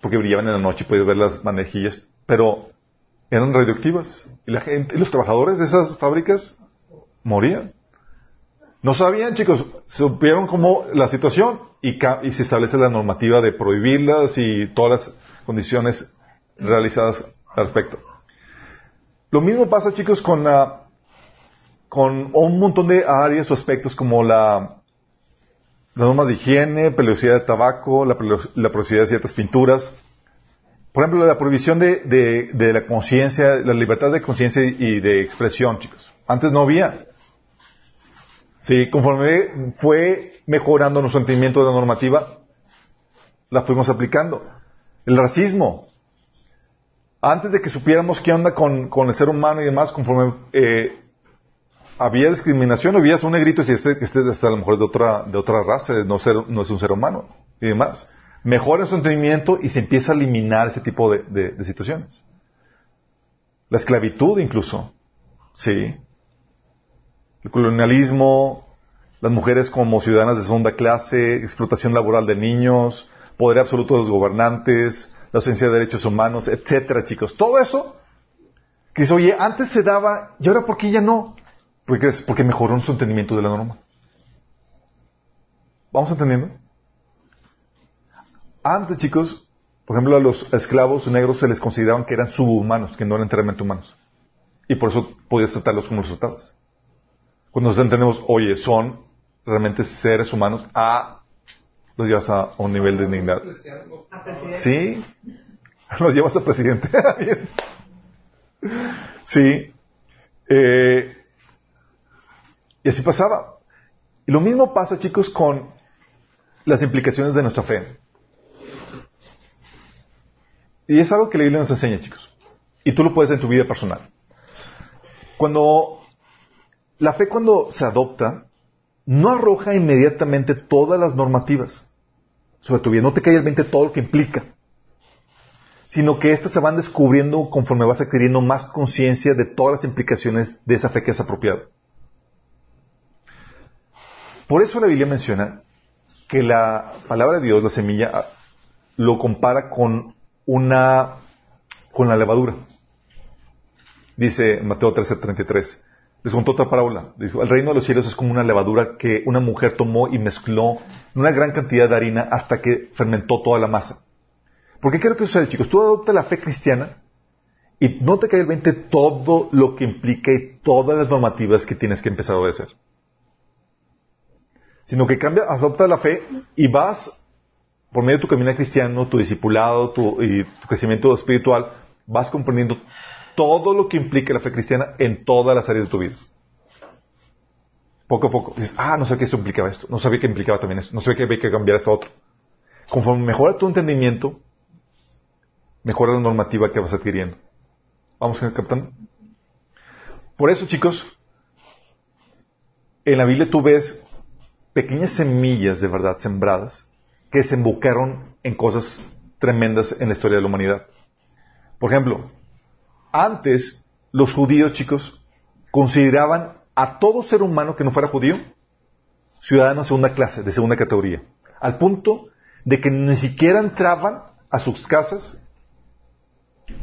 porque brillaban en la noche y puedes ver las manejillas, pero eran radioactivas. Y la gente, los trabajadores de esas fábricas morían. No sabían, chicos, supieron cómo la situación y, y se establece la normativa de prohibirlas y todas las condiciones realizadas al respecto. Lo mismo pasa, chicos, con la, con un montón de áreas o aspectos como la, las normas de higiene, peligrosidad de tabaco, la, la peligrosidad de ciertas pinturas. Por ejemplo, la prohibición de, de- de la conciencia, la libertad de conciencia y de expresión, chicos. Antes no había. Sí, conforme fue mejorando nuestro entendimiento de la normativa, la fuimos aplicando. El racismo. Antes de que supiéramos qué onda con, con el ser humano y demás, conforme eh, había discriminación, había un negrito y este, este a lo mejor es de otra, de otra raza, no, ser- no es un ser humano y demás. Mejora su entendimiento y se empieza a eliminar ese tipo de, de- de situaciones. La esclavitud incluso, sí. El colonialismo, las mujeres como ciudadanas de segunda clase, explotación laboral de niños, poder absoluto de los gobernantes, la ausencia de derechos humanos, etcétera, chicos. Todo eso, que dice, oye, antes se daba, ¿y ahora por qué ya no? Porque, porque mejoró su entendimiento de la norma. ¿Vamos entendiendo? Antes, chicos, Por ejemplo, a los esclavos negros se les consideraban que eran subhumanos, que no eran enteramente humanos. Y por eso podías tratarlos como los tratabas. Cuando nosotros entendemos, oye, son realmente seres humanos, a los llevas a, un nivel de dignidad. Sí, los llevas a presidente. sí. Eh, y así pasaba. Y lo mismo pasa, chicos, con las implicaciones de nuestra fe. Y es algo que la Biblia nos enseña, chicos. Y tú lo puedes en tu vida personal. Cuando la fe cuando se adopta, no arroja inmediatamente todas las normativas sobre tu vida. No te cae el 20 todo lo que implica. Sino que éstas se van descubriendo conforme vas adquiriendo más conciencia de todas las implicaciones de esa fe que es apropiada. Por eso la Biblia menciona que la palabra de Dios, la semilla, lo compara con una, con la levadura. Dice Mateo 13:33. Les contó otra parábola. Dijo, el reino de los cielos es como una levadura que una mujer tomó y mezcló una gran cantidad de harina hasta que fermentó toda la masa. ¿Por qué creo que sucede, chicos? Tú adopta la fe cristiana y no te cae el 20 todo lo que implica y todas las normativas que tienes que empezar a obedecer. Sino que cambia, adopta la fe y vas, por medio de tu camino cristiano, tu discipulado y tu crecimiento espiritual, vas comprendiendo todo lo que implica la fe cristiana en todas las áreas de tu vida. Poco a poco. Dices, ah, no sé qué esto implicaba esto. No sabía que implicaba también esto. No sabía que había que cambiar esto otro. Conforme mejora tu entendimiento, mejora la normativa que vas adquiriendo. Vamos captando. Por eso, chicos, en la Biblia tú ves pequeñas semillas de verdad sembradas que se embocaron en cosas tremendas en la historia de la humanidad. Por ejemplo, antes, los judíos, chicos, consideraban a todo ser humano que no fuera judío ciudadano de segunda clase, de segunda categoría. Al punto de que ni siquiera entraban a sus casas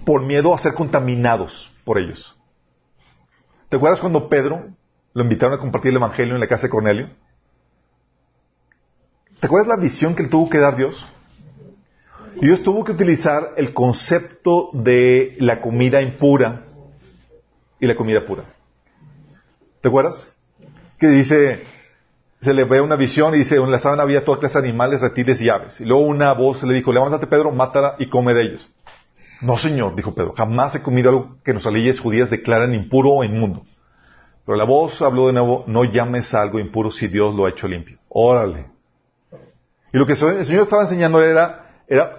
por miedo a ser contaminados por ellos. ¿Te acuerdas cuando Pedro lo invitaron a compartir el Evangelio en la casa de Cornelio? ¿Te acuerdas la visión que le tuvo que dar Dios? Dios tuvo que utilizar el concepto de la comida impura y la comida pura. ¿Te acuerdas? Que dice, se le ve una visión y dice, en la sábana había toda clase de animales, reptiles y aves. Y luego una voz le dijo, levántate Pedro, mátala y come de ellos. No, señor, dijo Pedro, jamás he comido algo que nuestras leyes judías declaran impuro o inmundo. Pero la voz habló de nuevo, no llames a algo impuro si Dios lo ha hecho limpio. Órale. Y lo que el Señor estaba enseñando era era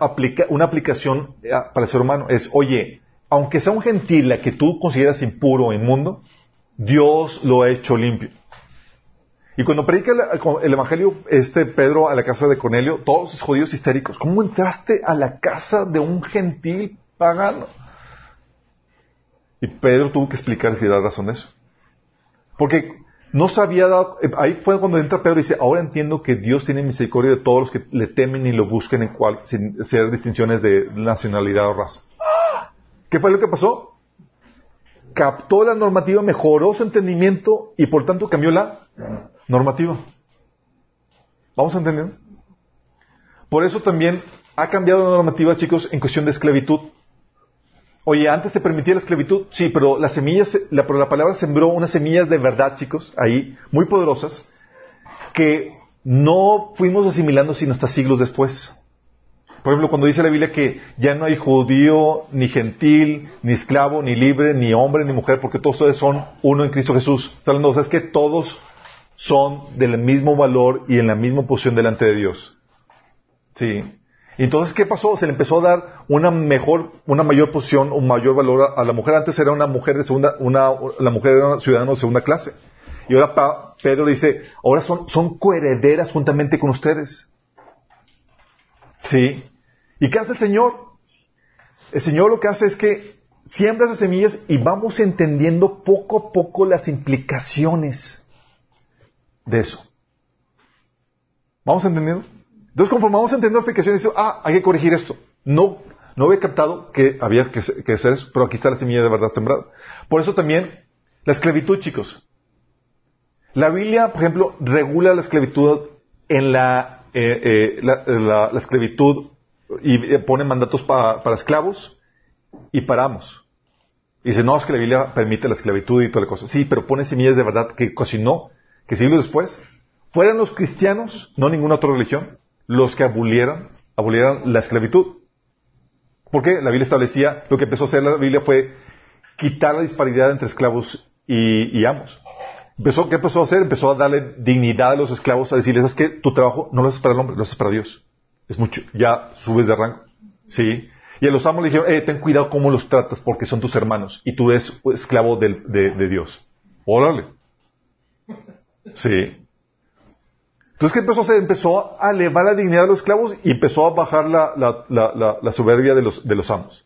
una aplicación eh, para el ser humano. Es, oye, aunque sea un gentil la que tú consideras impuro o inmundo, Dios lo ha hecho limpio. Y cuando predica el, Evangelio, este Pedro a la casa de Cornelio, todos los judíos histéricos, ¿cómo entraste a la casa de un gentil pagano? Y Pedro tuvo que explicar si da razón de eso. Porque no sabía dado, eh, ahí fue cuando entra Pedro y dice, ahora entiendo que Dios tiene misericordia de todos los que le temen y lo busquen en cual, sin hacer distinciones de nacionalidad o raza. ¿Qué fue lo que pasó? Captó la normativa, mejoró su entendimiento y por tanto cambió la normativa. ¿Vamos a entender? Por eso también ha cambiado la normativa, chicos, en cuestión de esclavitud. Oye, antes se permitía la esclavitud, sí, pero las semillas, la, pero la palabra sembró unas semillas de verdad, chicos, ahí, muy poderosas, que no fuimos asimilando sino hasta siglos después. Por ejemplo, cuando dice la Biblia que ya no hay judío, ni gentil, ni esclavo, ni libre, ni hombre, ni mujer, porque todos ustedes son uno en Cristo Jesús. Está hablando, o es que todos son del mismo valor y en la misma posición delante de Dios. Sí. Entonces, ¿qué pasó? Se le empezó a dar una mejor, una mayor posición, un mayor valor a, la mujer. Antes era una mujer de segunda, una, la mujer era una ciudadana de segunda clase. Y ahora Pedro dice, ahora son, son coherederas juntamente con ustedes. ¿Sí? ¿Y qué hace el Señor? El Señor lo que hace es que siembra esas semillas y vamos entendiendo poco a poco las implicaciones de eso. ¿Vamos entendiendo? Entonces, conforme vamos entendiendo la aplicación, dice, ah, hay que corregir esto. No, no había captado que había que, hacer eso, pero aquí está la semilla de verdad sembrada. Por eso también, la esclavitud, chicos. La Biblia, por ejemplo, regula la esclavitud en la, eh, eh, la, esclavitud y eh, pone mandatos pa- para esclavos y para amos. Y dice, no, es que la Biblia permite la esclavitud y toda la cosa. Sí, pero pone semillas de verdad que cocinó, que siglos después, fueran los cristianos, no ninguna otra religión, los que abolieran, abolieran la esclavitud. Porque la Biblia establecía, lo que empezó a hacer la Biblia fue quitar la disparidad entre esclavos y, amos. Empezó, ¿Qué empezó a hacer? Empezó a darle dignidad a los esclavos, a decirles, es que tu trabajo no lo haces para el hombre, lo haces para Dios. Es mucho, ya subes de rango. ¿Sí? Y a los amos le dijeron, eh, ten cuidado cómo los tratas porque son tus hermanos y tú eres esclavo de, de Dios. Órale. Sí. Entonces, ¿qué empezó a? Empezó a elevar la dignidad de los esclavos y empezó a bajar la, la- la- la- soberbia de los, de los amos.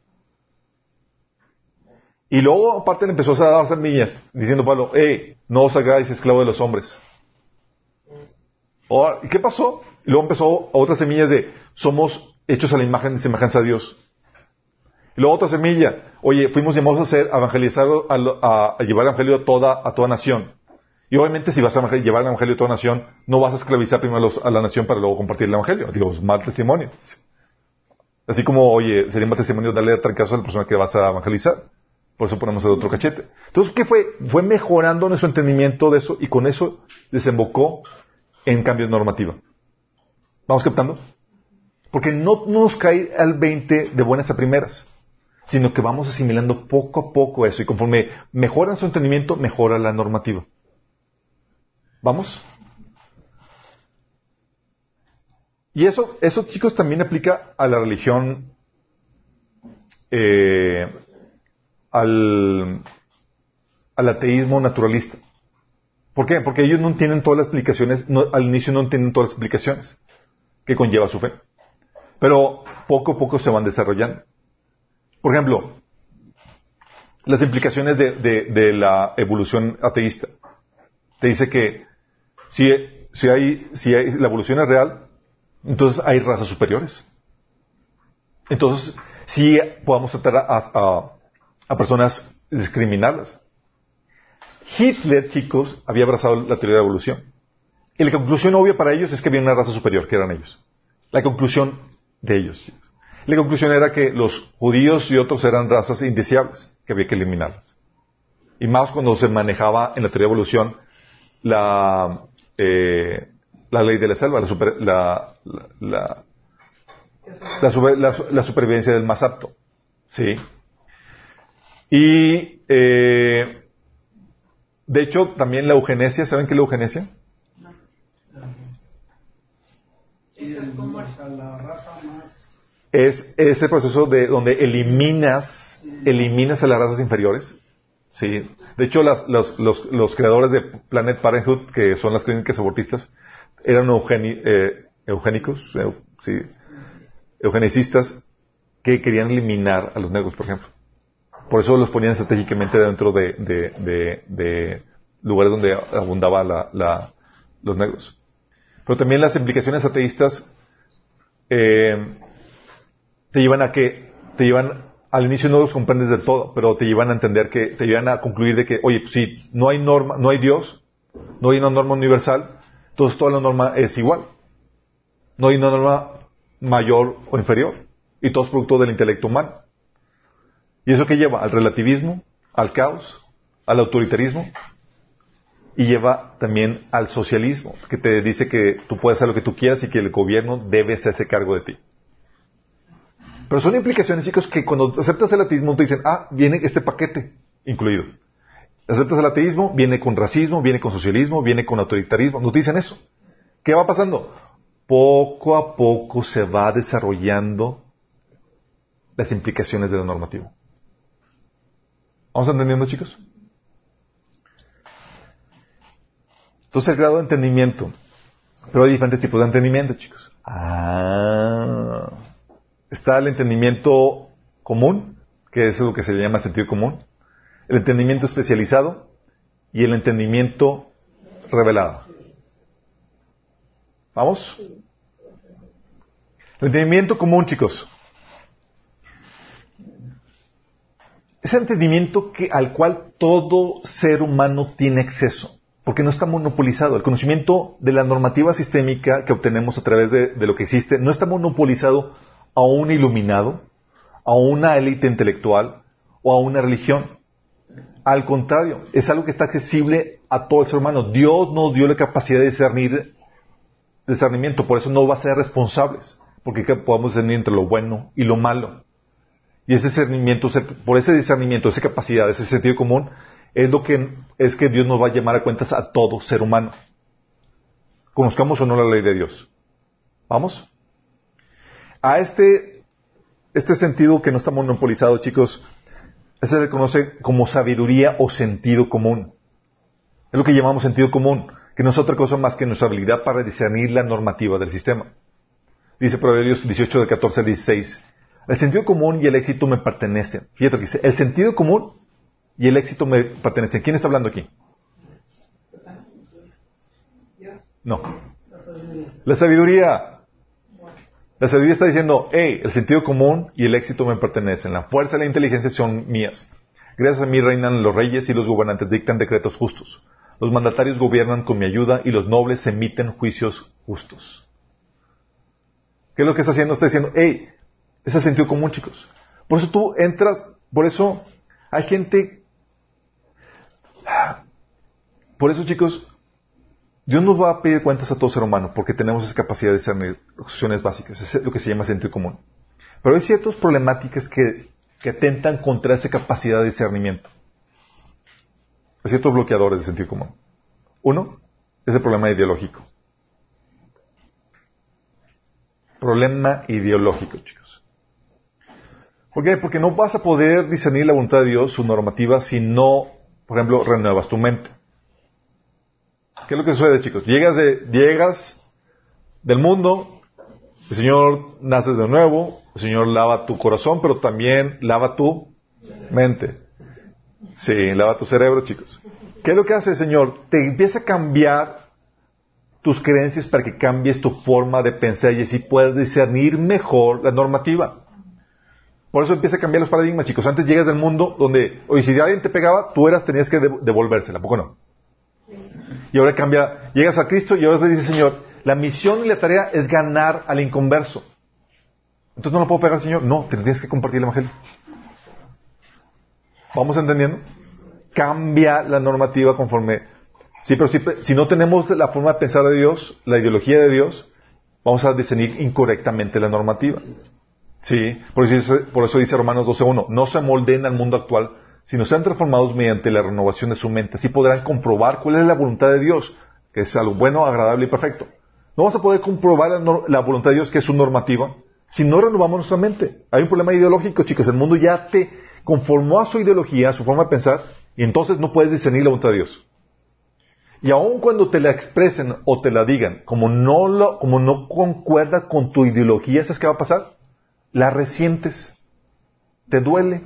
Y luego, aparte, le empezó a dar semillas, diciendo Pablo, hey, no os hagáis esclavo de los hombres. Ahora, ¿Y qué pasó? Y luego empezó otras semillas de, somos hechos a la imagen y semejanza de Dios. Y luego otra semilla, oye, fuimos llamados a a evangelizar, a, a- a llevar el evangelio a toda, a toda nación. Y obviamente si vas a llevar el evangelio a toda nación, no vas a esclavizar primero a la nación para luego compartir el evangelio. Digo, es mal testimonio. Así como, oye, sería mal testimonio darle trancazo a la persona que vas a evangelizar. Por eso ponemos el otro cachete. Entonces, ¿qué fue? Fue mejorando nuestro entendimiento de eso y con eso desembocó en cambios normativa. ¿Vamos captando? Porque no, no nos cae al 20 de buenas a primeras, sino que vamos asimilando poco a poco eso y conforme mejora nuestro entendimiento, mejora la normativa. ¿Vamos? Y eso, eso chicos, también aplica a la religión, eh, al, al ateísmo naturalista. ¿Por qué? Porque ellos no entienden todas las explicaciones, no- al inicio no entienden todas las explicaciones que conlleva su fe. Pero poco a poco se van desarrollando. Por ejemplo, las implicaciones de la evolución ateísta. Te dice que si, si, hay, si hay- la evolución es real, entonces hay razas superiores. Entonces, sí podamos tratar a, a- a personas discriminarlas. Hitler, chicos, había abrazado la teoría de la evolución. Y la conclusión obvia para ellos es que había una raza superior, que eran ellos. La conclusión de ellos. chicos. La conclusión era que los judíos y otros eran razas indeseables, que había que eliminarlas. Y más cuando se manejaba en la teoría de evolución la, eh, la ley de la selva, la, super- la, la- la- la super- la- supervivencia del más apto. ¿Sí? Y, eh, de hecho, también la eugenesia, ¿saben qué es la eugenesia? Es ese proceso de donde eliminas, eliminas a las razas inferiores. Sí. De hecho, las- los, los- los creadores de Planet Parenthood, que son las clínicas abortistas, eran eugeni- eh, eugénicos, eu- sí, eugenicistas, que querían eliminar a los negros, por ejemplo. Por eso los ponían estratégicamente dentro de, de- de- de lugares donde abundaba la- la- los negros. Pero también las implicaciones ateístas eh, te llevan a que, te llevan, al inicio no los comprendes del todo, pero te llevan a entender que, te llevan a concluir de que, oye, pues si no hay norma, no hay Dios, no hay una norma universal, entonces toda la norma es igual. No hay una norma mayor o inferior. Y todo es producto del intelecto humano. ¿Y eso qué lleva? Al relativismo, al caos, al autoritarismo y lleva también al socialismo, que te dice que tú puedes hacer lo que tú quieras y que el gobierno debe hacerse cargo de ti. Pero son implicaciones, chicos, que cuando aceptas el ateísmo te dicen, ah, viene este paquete incluido. Aceptas el ateísmo, viene con racismo, viene con socialismo, viene con autoritarismo. No te dicen eso. ¿Qué va pasando? Poco a poco se va desarrollando las implicaciones de la normativa. ¿Vamos entendiendo, chicos? Entonces el grado de entendimiento. Pero hay diferentes tipos de entendimiento, chicos. Ah. Está el entendimiento común, que es lo que se le llama sentido común. El entendimiento especializado y el entendimiento revelado. ¿Vamos? El entendimiento común, chicos. Es el entendimiento que, al cual todo ser humano tiene acceso, porque no está monopolizado. El conocimiento de la normativa sistémica que obtenemos a través de, de lo que existe no está monopolizado a un iluminado, a una élite intelectual o a una religión. Al contrario, es algo que está accesible a todo el ser humano. Dios nos dio la capacidad de discernir discernimiento, por eso no va a ser responsables, porque podemos discernir entre lo bueno y lo malo. Y ese discernimiento, por ese discernimiento, esa capacidad, ese sentido común, es lo que es que Dios nos va a llamar a cuentas a todo ser humano. Conozcamos o no la ley de Dios. ¿Vamos? A este, este sentido que no está monopolizado, chicos, se conoce como sabiduría o sentido común. Es lo que llamamos sentido común, que no es otra cosa más que nuestra habilidad para discernir la normativa del sistema. Dice Proverbios 18 de 14 al 16. El sentido común y el éxito me pertenecen. Fíjate que dice, el sentido común y el éxito me pertenecen. ¿Quién está hablando aquí? No. La sabiduría. La sabiduría está diciendo, hey, el sentido común y el éxito me pertenecen. La fuerza y la inteligencia son mías. Gracias a mí reinan los reyes y los gobernantes dictan decretos justos. Los mandatarios gobiernan con mi ayuda y los nobles emiten juicios justos. ¿Qué es lo que está haciendo? Está diciendo, hey, es el sentido común, chicos. Por eso tú entras, por eso hay gente por eso, chicos, Dios nos va a pedir cuentas a todo ser humano porque tenemos esa capacidad de discernir opciones básicas, es lo que se llama sentido común. Pero hay ciertas problemáticas que, que atentan contra esa capacidad de discernimiento. Hay ciertos bloqueadores de sentido común. Uno es el problema ideológico. Problema ideológico, chicos. ¿Por qué? Porque no vas a poder discernir la voluntad de Dios, su normativa, si no, por ejemplo, renuevas tu mente. ¿Qué es lo que sucede, chicos? Llegas, de, del mundo, el Señor nace de nuevo, el Señor lava tu corazón, pero también lava tu mente. Sí, lava tu cerebro, chicos. ¿Qué es lo que hace el Señor? Te empieza a cambiar tus creencias para que cambies tu forma de pensar y así puedas discernir mejor la normativa. Por eso empieza a cambiar los paradigmas, chicos. Antes llegas del mundo donde, oye, si alguien te pegaba, tú eras, tenías que devolvérsela, ¿poco no? Y ahora cambia, llegas a Cristo y ahora te dice, Señor, la misión y la tarea es ganar al inconverso. Entonces no lo puedo pegar, Señor. No, tienes que compartir el Evangelio. ¿Vamos entendiendo? Cambia la normativa conforme. Sí, pero si, no tenemos la forma de pensar de Dios, la ideología de Dios, vamos a discernir incorrectamente la normativa. Sí, por eso, por eso dice Romanos 12.1, no se moldeen al mundo actual, si nos sean transformados mediante la renovación de su mente, así podrán comprobar cuál es la voluntad de Dios, que es algo bueno, agradable y perfecto. No vamos a poder comprobar la, voluntad de Dios, que es su normativa, si no renovamos nuestra mente. Hay un problema ideológico, chicos. El mundo ya te conformó a su ideología, a su forma de pensar, y entonces no puedes discernir la voluntad de Dios. Y aun cuando te la expresen o te la digan, como no, lo, como no concuerda con tu ideología, ¿sabes qué va a pasar? La resientes. Te duele.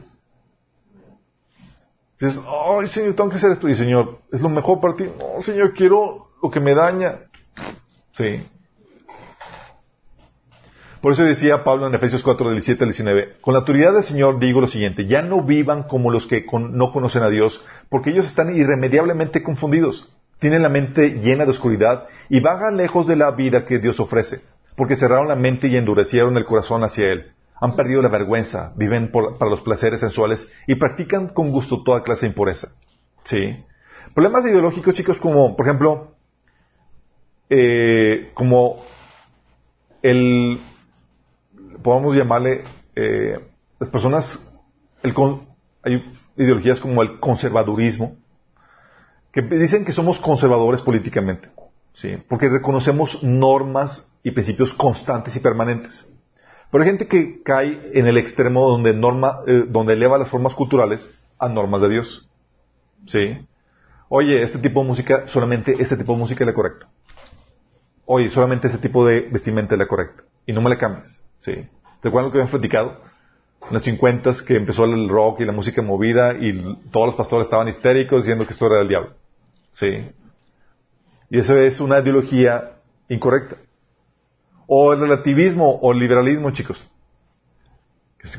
Dices, ay, Señor, tengo que hacer esto. Y Señor, es lo mejor para ti. No, Señor, quiero lo que me daña. Sí. Por eso decía Pablo en Efesios 4, 17 al 19, con la autoridad del Señor digo lo siguiente, ya no vivan como los que no conocen a Dios, porque ellos están irremediablemente confundidos, tienen la mente llena de oscuridad y vagan lejos de la vida que Dios ofrece, porque cerraron la mente y endurecieron el corazón hacia Él han perdido la vergüenza, viven para los placeres sensuales y practican con gusto toda clase de impureza. ¿Sí? Problemas ideológicos, chicos, como, por ejemplo, eh, como el, podemos llamarle, eh, las personas, el, hay ideologías como el conservadurismo, que dicen que somos conservadores políticamente, ¿sí? Porque reconocemos normas y principios constantes y permanentes. Pero hay gente que cae en el extremo donde, norma, eh, donde eleva las formas culturales a normas de Dios. ¿Sí? Oye, este tipo de música, solamente este tipo de música es la correcta. Oye, solamente este tipo de vestimenta es la correcta. Y no me la cambies. ¿Sí? ¿Te acuerdas lo que habían platicado? En los 50 que empezó el rock y la música movida y todos los pastores estaban histéricos diciendo que esto era del diablo. ¿Sí? Y eso es una ideología incorrecta. O el relativismo o el liberalismo, chicos.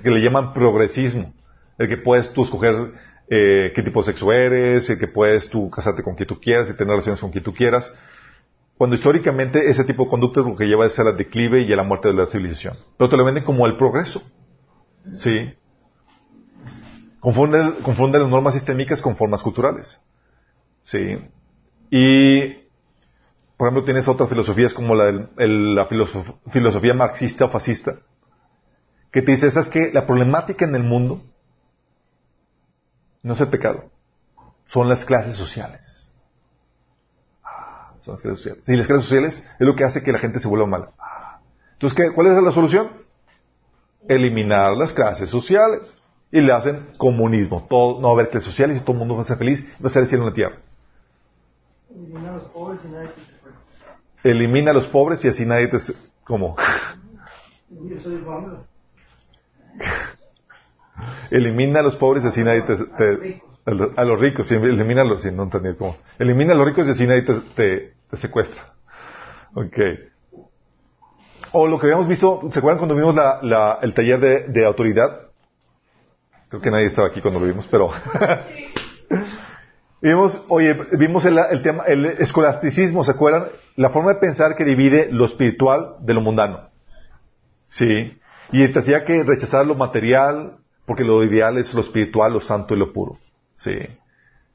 Que le llaman progresismo. El que puedes tú escoger eh, qué tipo de sexo eres, el que puedes tú casarte con quien tú quieras y tener relaciones con quien tú quieras. cuando históricamente ese tipo de conducta es lo que lleva a ser al declive y a la muerte de la civilización. Pero te lo venden como el progreso. ¿Sí? Confunden las normas sistémicas con formas culturales. ¿Sí? Y, por ejemplo, tienes otras filosofías como la, del- el- la filosof- filosofía marxista o fascista, que te dice, ¿sabes que La problemática en el mundo no es el pecado, son las clases sociales. Ah, son las clases sociales. Y las clases sociales es lo que hace que la gente se vuelva mala. Ah. Entonces, ¿qué, ¿cuál es la solución? Eliminar las clases sociales. Y le hacen comunismo. Todo, no va a haber clases sociales y todo el mundo va a ser feliz. Va a estar el cielo en la tierra. Elimina a los pobres y nadie. Elimina a los pobres y así nadie te... ¿Cómo? Elimina a los pobres y así nadie te... te- a los- a los ricos, sí, elimina a los... Sí, no entendí cómo. Elimina a los ricos y así nadie te, te- te secuestra. Ok. O lo que habíamos visto, ¿se acuerdan cuando vimos la- la- el taller de, de autoridad? Creo que nadie estaba aquí cuando lo vimos, pero... vimos, oye, vimos el, el tema, el escolasticismo, ¿se acuerdan? La forma de pensar que divide lo espiritual de lo mundano. Sí. Y te hacía que rechazar lo material, porque lo ideal es lo espiritual, lo santo y lo puro. Sí.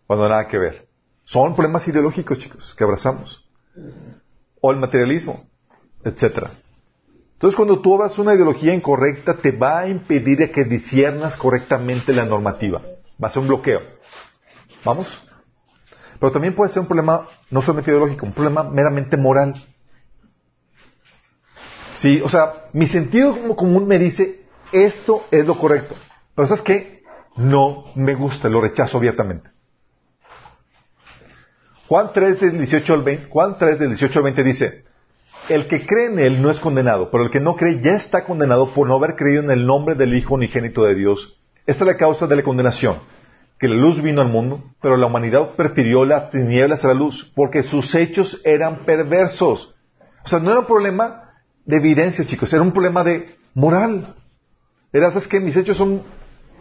Cuando nada que ver. Son problemas ideológicos, chicos, que abrazamos. O el materialismo, etcétera. Entonces, cuando tú abras una ideología incorrecta, te va a impedir que disiernas correctamente la normativa. Va a ser un bloqueo. ¿Vamos? Pero también puede ser un problema no solamente ideológico, un problema meramente moral. Sí, o sea, mi sentido como común me dice, esto es lo correcto. Pero ¿sabes qué? No me gusta, lo rechazo abiertamente. Juan 3 del 18 al 20, Juan 3 del 18 al 20 dice, el que cree en él no es condenado, pero el que no cree ya está condenado por no haber creído en el nombre del Hijo unigénito de Dios. Esta es la causa de la condenación, que la luz vino al mundo, pero la humanidad prefirió las tinieblas a la luz, porque sus hechos eran perversos. O sea, no era un problema de evidencias, chicos, era un problema de moral. Era, ¿sabes que Mis hechos son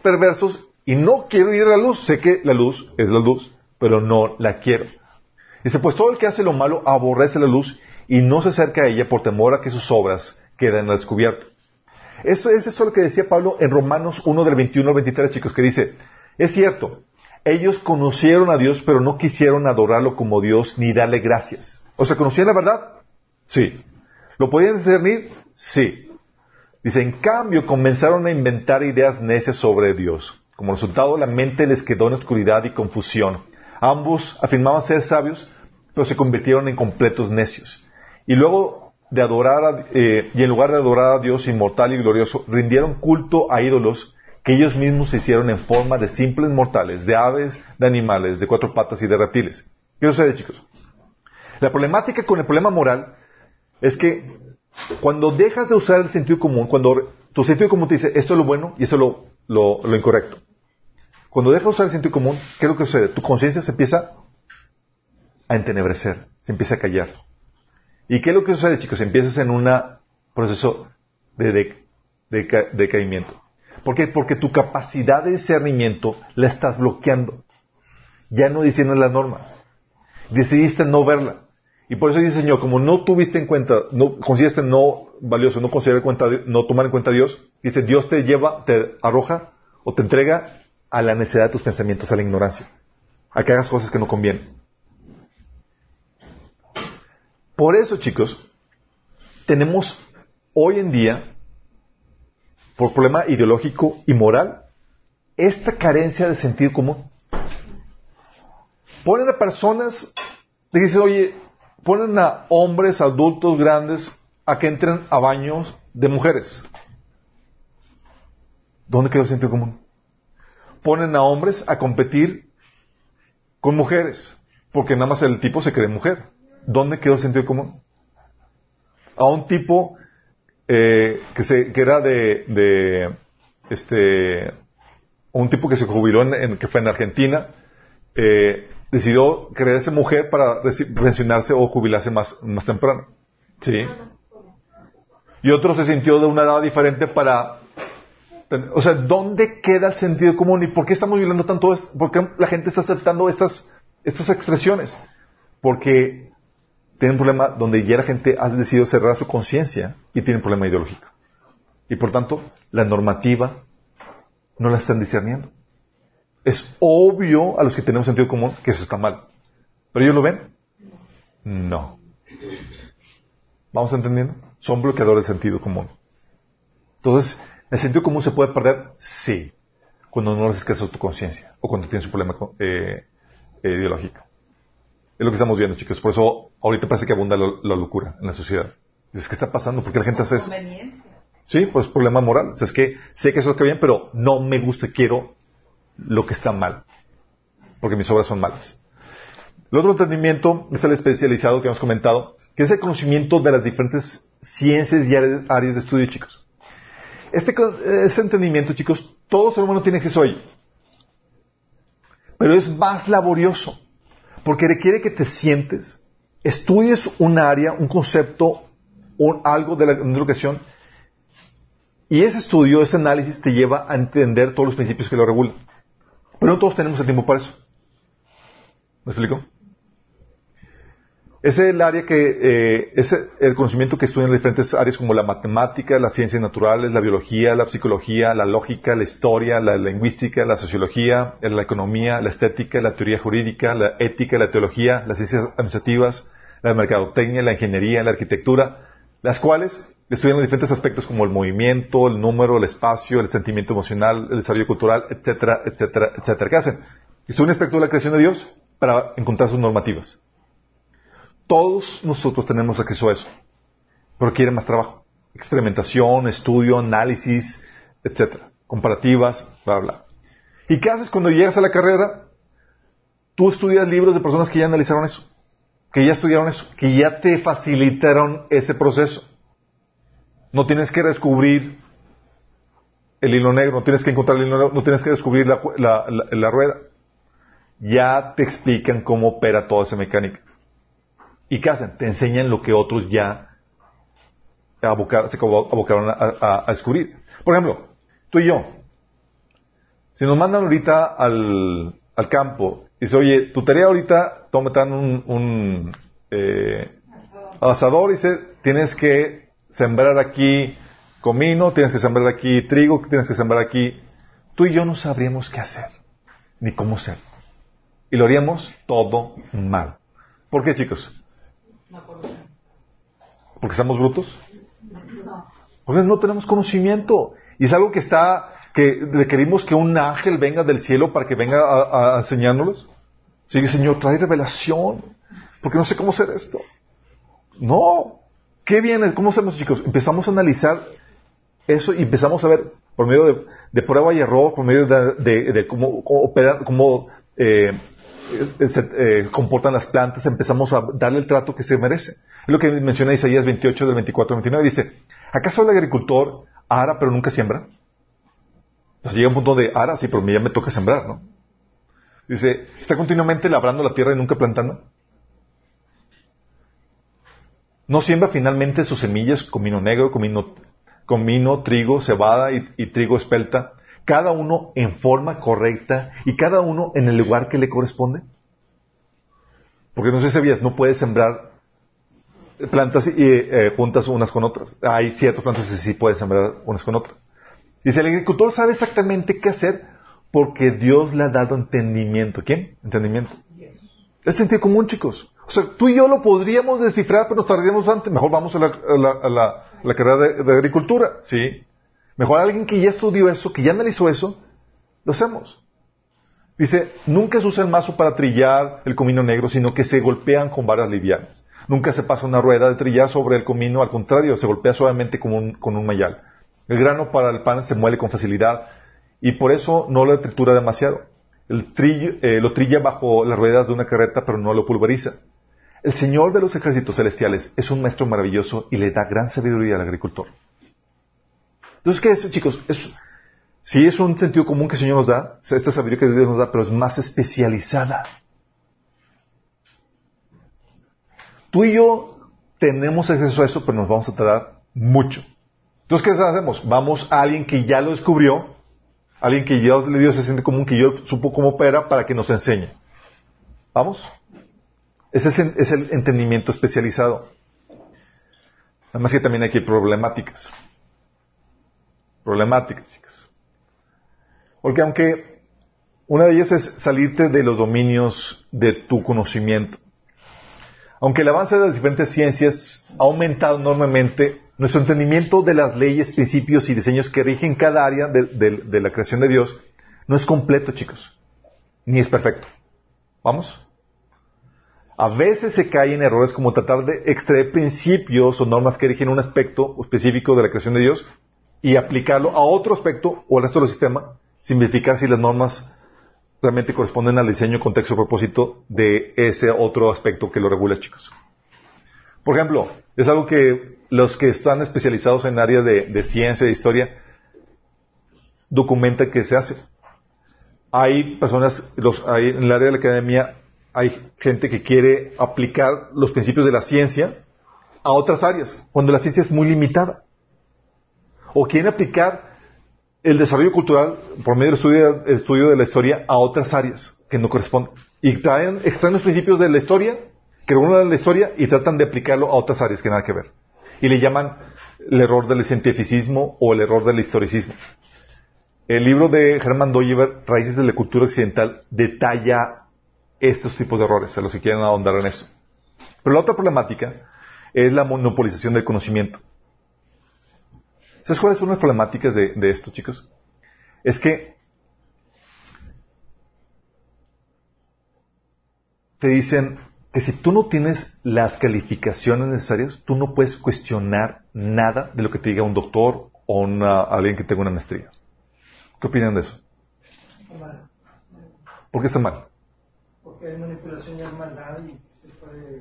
perversos y no quiero ir a la luz. Sé que la luz es la luz, pero no la quiero. Dice, pues todo el que hace lo malo aborrece la luz y no se acerca a ella por temor a que sus obras queden al descubierto. Eso es eso lo que decía Pablo en Romanos 1 del 21 al 23, chicos, que dice, es cierto, ellos conocieron a Dios, pero no quisieron adorarlo como Dios ni darle gracias. O sea, ¿conocían la verdad? Sí. ¿Lo podían discernir? Sí. Dice, en cambio, comenzaron a inventar ideas necias sobre Dios. Como resultado, la mente les quedó en oscuridad y confusión. Ambos afirmaban ser sabios, pero se convirtieron en completos necios. Y luego de adorar, a- eh, y en lugar de adorar a Dios inmortal y glorioso, rindieron culto a ídolos que ellos mismos se hicieron en forma de simples mortales, de aves, de animales, de cuatro patas y de reptiles. ¿Qué sucede, chicos? La problemática con el problema moral es que cuando dejas de usar el sentido común, cuando tu sentido común te dice esto es lo bueno y esto es lo, incorrecto, cuando dejas de usar el sentido común, ¿qué es lo que sucede? Tu conciencia se empieza a entenebrecer, se empieza a callar. ¿Y qué es lo que sucede, chicos? Empiezas en un proceso de, de- de ca- decaimiento. ¿Por qué? Porque tu capacidad de discernimiento la estás bloqueando. Ya no diciendo la norma. Decidiste no verla. Y por eso dice Señor, como no tuviste en cuenta, no consideraste no valioso, no considerar en cuenta, no tomar en cuenta a Dios, dice, Dios te lleva, te arroja o te entrega a la necedad de tus pensamientos, a la ignorancia, a que hagas cosas que no convienen. Por eso, chicos, tenemos hoy en día, por problema ideológico y moral, esta carencia de sentido común. Ponen a personas, le dicen, oye, ponen a hombres adultos grandes a que entren a baños de mujeres. ¿Dónde quedó el sentido común? Ponen a hombres a competir con mujeres, porque nada más el tipo se cree mujer. ¿Dónde quedó el sentido común? A un tipo eh, que, se, que era de, de este, un tipo que se jubiló en, en- que fue en Argentina, eh, decidió creerse mujer para pensionarse o jubilarse más, más temprano. ¿Sí? Y otro se sintió de una edad diferente para... O sea, ¿dónde queda el sentido común? ¿Y por qué estamos violando tanto esto? ¿Por qué la gente está aceptando estas, estas expresiones? Porque tienen un problema donde ya la gente ha decidido cerrar su conciencia y tiene un problema ideológico. Y por tanto, la normativa no la están discerniendo. Es obvio a los que tenemos sentido común que eso está mal. ¿Pero ellos lo ven? No. ¿Vamos entendiendo? Son bloqueadores de sentido común. Entonces, ¿el sentido común se puede perder? Sí. Cuando no haces caso tu conciencia o cuando tienes un problema eh, eh, ideológico. Es lo que estamos viendo, chicos. Por eso ahorita parece que abunda la, locura en la sociedad. Es que está pasando, porque la gente hace eso. Sí, pues problema moral. O sea, es que sé que eso está bien, pero no me gusta, quiero lo que está mal. Porque mis obras son malas. El otro entendimiento es el especializado que hemos comentado, que es el conocimiento de las diferentes ciencias y áreas de estudio, chicos. Este, entendimiento, chicos, todo ser humano tiene acceso a ello. Pero es más laborioso, porque requiere que te sientes, estudies un área, un concepto, o algo de la, educación, y ese estudio, ese análisis te lleva a entender todos los principios que lo regulan. Pero no todos tenemos el tiempo para eso. ¿Me explico? Es el área que, eh, es el conocimiento que estudian diferentes áreas como la matemática, las ciencias naturales, la biología, la psicología, la lógica, la historia, la lingüística, la sociología, la economía, la estética, la teoría jurídica, la ética, la teología, las ciencias administrativas, la mercadotecnia, la ingeniería, la arquitectura, las cuales estudian los diferentes aspectos como el movimiento, el número, el espacio, el sentimiento emocional, el desarrollo cultural, etcétera, etcétera, etcétera. ¿Qué hacen? Estudian aspecto de la creación de Dios para encontrar sus normativas. Todos nosotros tenemos acceso a eso, pero quiere más trabajo. Experimentación, estudio, análisis, etcétera. Comparativas, bla, bla. ¿Y qué haces cuando llegas a la carrera? Tú estudias libros de personas que ya analizaron eso, que ya estudiaron eso, que ya te facilitaron ese proceso. No tienes que descubrir el hilo negro, no tienes que encontrar el hilo negro, no tienes que descubrir la, la rueda. Ya te explican cómo opera toda esa mecánica. ¿Y qué hacen? Te enseñan lo que otros ya se abocaron a, descubrir. Por ejemplo, tú y yo, si nos mandan ahorita al, campo y dice, oye, tu tarea ahorita, toman un, un eh, asador y dice, tienes que sembrar aquí comino, tienes que sembrar aquí trigo, tienes que sembrar aquí. Tú y yo no sabríamos qué hacer, ni cómo hacer. Y lo haríamos todo mal. ¿Por qué, chicos? ¿Porque estamos brutos? Porque no tenemos conocimiento. Y es algo que está, que requerimos que un ángel venga del cielo para que venga a, enseñándolos. Sigue, Señor, trae revelación. Porque no sé cómo hacer esto. No. ¿Qué viene? ¿Cómo hacemos, chicos? Empezamos a analizar eso y empezamos a ver por medio de, prueba y error, por medio de, cómo, operar, cómo eh, se eh, comportan las plantas, empezamos a darle el trato que se merece. Es lo que menciona Isaías 28 del 24 al 29. Dice, ¿acaso el agricultor ara pero nunca siembra? Entonces llega un punto de ara, sí, pero ya me toca sembrar, ¿no? Dice, ¿está continuamente labrando la tierra y nunca plantando? ¿No siembra finalmente sus semillas comino negro, comino, comino trigo, cebada y trigo espelta? Cada uno en forma correcta y cada uno en el lugar que le corresponde? Porque no sé si sabías, no puedes sembrar plantas y, eh, juntas unas con otras. Hay ciertas plantas que sí puedes sembrar unas con otras. Dice, el agricultor sabe exactamente qué hacer porque Dios le ha dado entendimiento. ¿Quién? Entendimiento. Es sentido común, chicos. O sea, tú y yo lo podríamos descifrar, pero nos tardaríamos antes. Mejor vamos a la, carrera de, de, agricultura. Sí. Mejor alguien que ya estudió eso, que ya analizó eso, lo hacemos. Dice, nunca se usa el mazo para trillar el comino negro, sino que se golpean con varas livianas. Nunca se pasa una rueda de trillar sobre el comino, al contrario, se golpea suavemente con un, mayal. El grano para el pan se muele con facilidad y por eso no lo tritura demasiado. El eh, lo trilla bajo las ruedas de una carreta, pero no lo pulveriza. El Señor de los ejércitos celestiales es un maestro maravilloso y le da gran sabiduría al agricultor. Entonces, ¿qué es, chicos? Es, sí es un sentido común que el Señor nos da, esta sabiduría que Dios nos da, pero es más especializada. Tú y yo tenemos acceso a eso, pero nos vamos a tardar mucho. Entonces, ¿qué hacemos? Vamos a alguien que ya lo descubrió, alguien que ya le dio ese sentido común, que yo supo cómo opera, para que nos enseñe. ¿Vamos? Ese es, el entendimiento especializado. Además que también hay problemáticas. Problemáticas, chicos. Porque aunque una de ellas es salirte de los dominios de tu conocimiento. Aunque el avance de las diferentes ciencias ha aumentado enormemente, nuestro entendimiento de las leyes, principios y diseños que rigen cada área de, de la creación de Dios no es completo, chicos. Ni es perfecto. ¿Vamos? A veces se cae en errores como tratar de extraer principios o normas que rigen un aspecto específico de la creación de Dios y aplicarlo a otro aspecto o al resto del sistema, sin si las normas realmente corresponden al diseño, contexto propósito de ese otro aspecto que lo regula, chicos. Por ejemplo, es algo que los que están especializados en áreas de, de ciencia, de historia, documentan que se hace. Hay personas, los, hay, en el área de la academia, hay gente que quiere aplicar los principios de la ciencia a otras áreas, cuando la ciencia es muy limitada. O quieren aplicar el desarrollo cultural por medio del estudio, el estudio de la historia a otras áreas que no corresponden. Y traen, extraen los principios de la historia, que regulan la historia, y tratan de aplicarlo a otras áreas que nada que ver. Y le llaman el error del cientificismo o el error del historicismo. El libro de Hermann Doyever, Raíces de la Cultura Occidental, detalla estos tipos de errores, a los que quieren ahondar en eso. Pero la otra problemática es la monopolización del conocimiento. ¿Sabes cuáles son las problemáticas de, de esto, chicos? Es que te dicen que si tú no tienes las calificaciones necesarias, tú no puedes cuestionar nada de lo que te diga un doctor o una, alguien que tenga una maestría. ¿Qué opinan de eso? ¿Por qué está mal? Porque hay manipulación y hay maldad y se puede...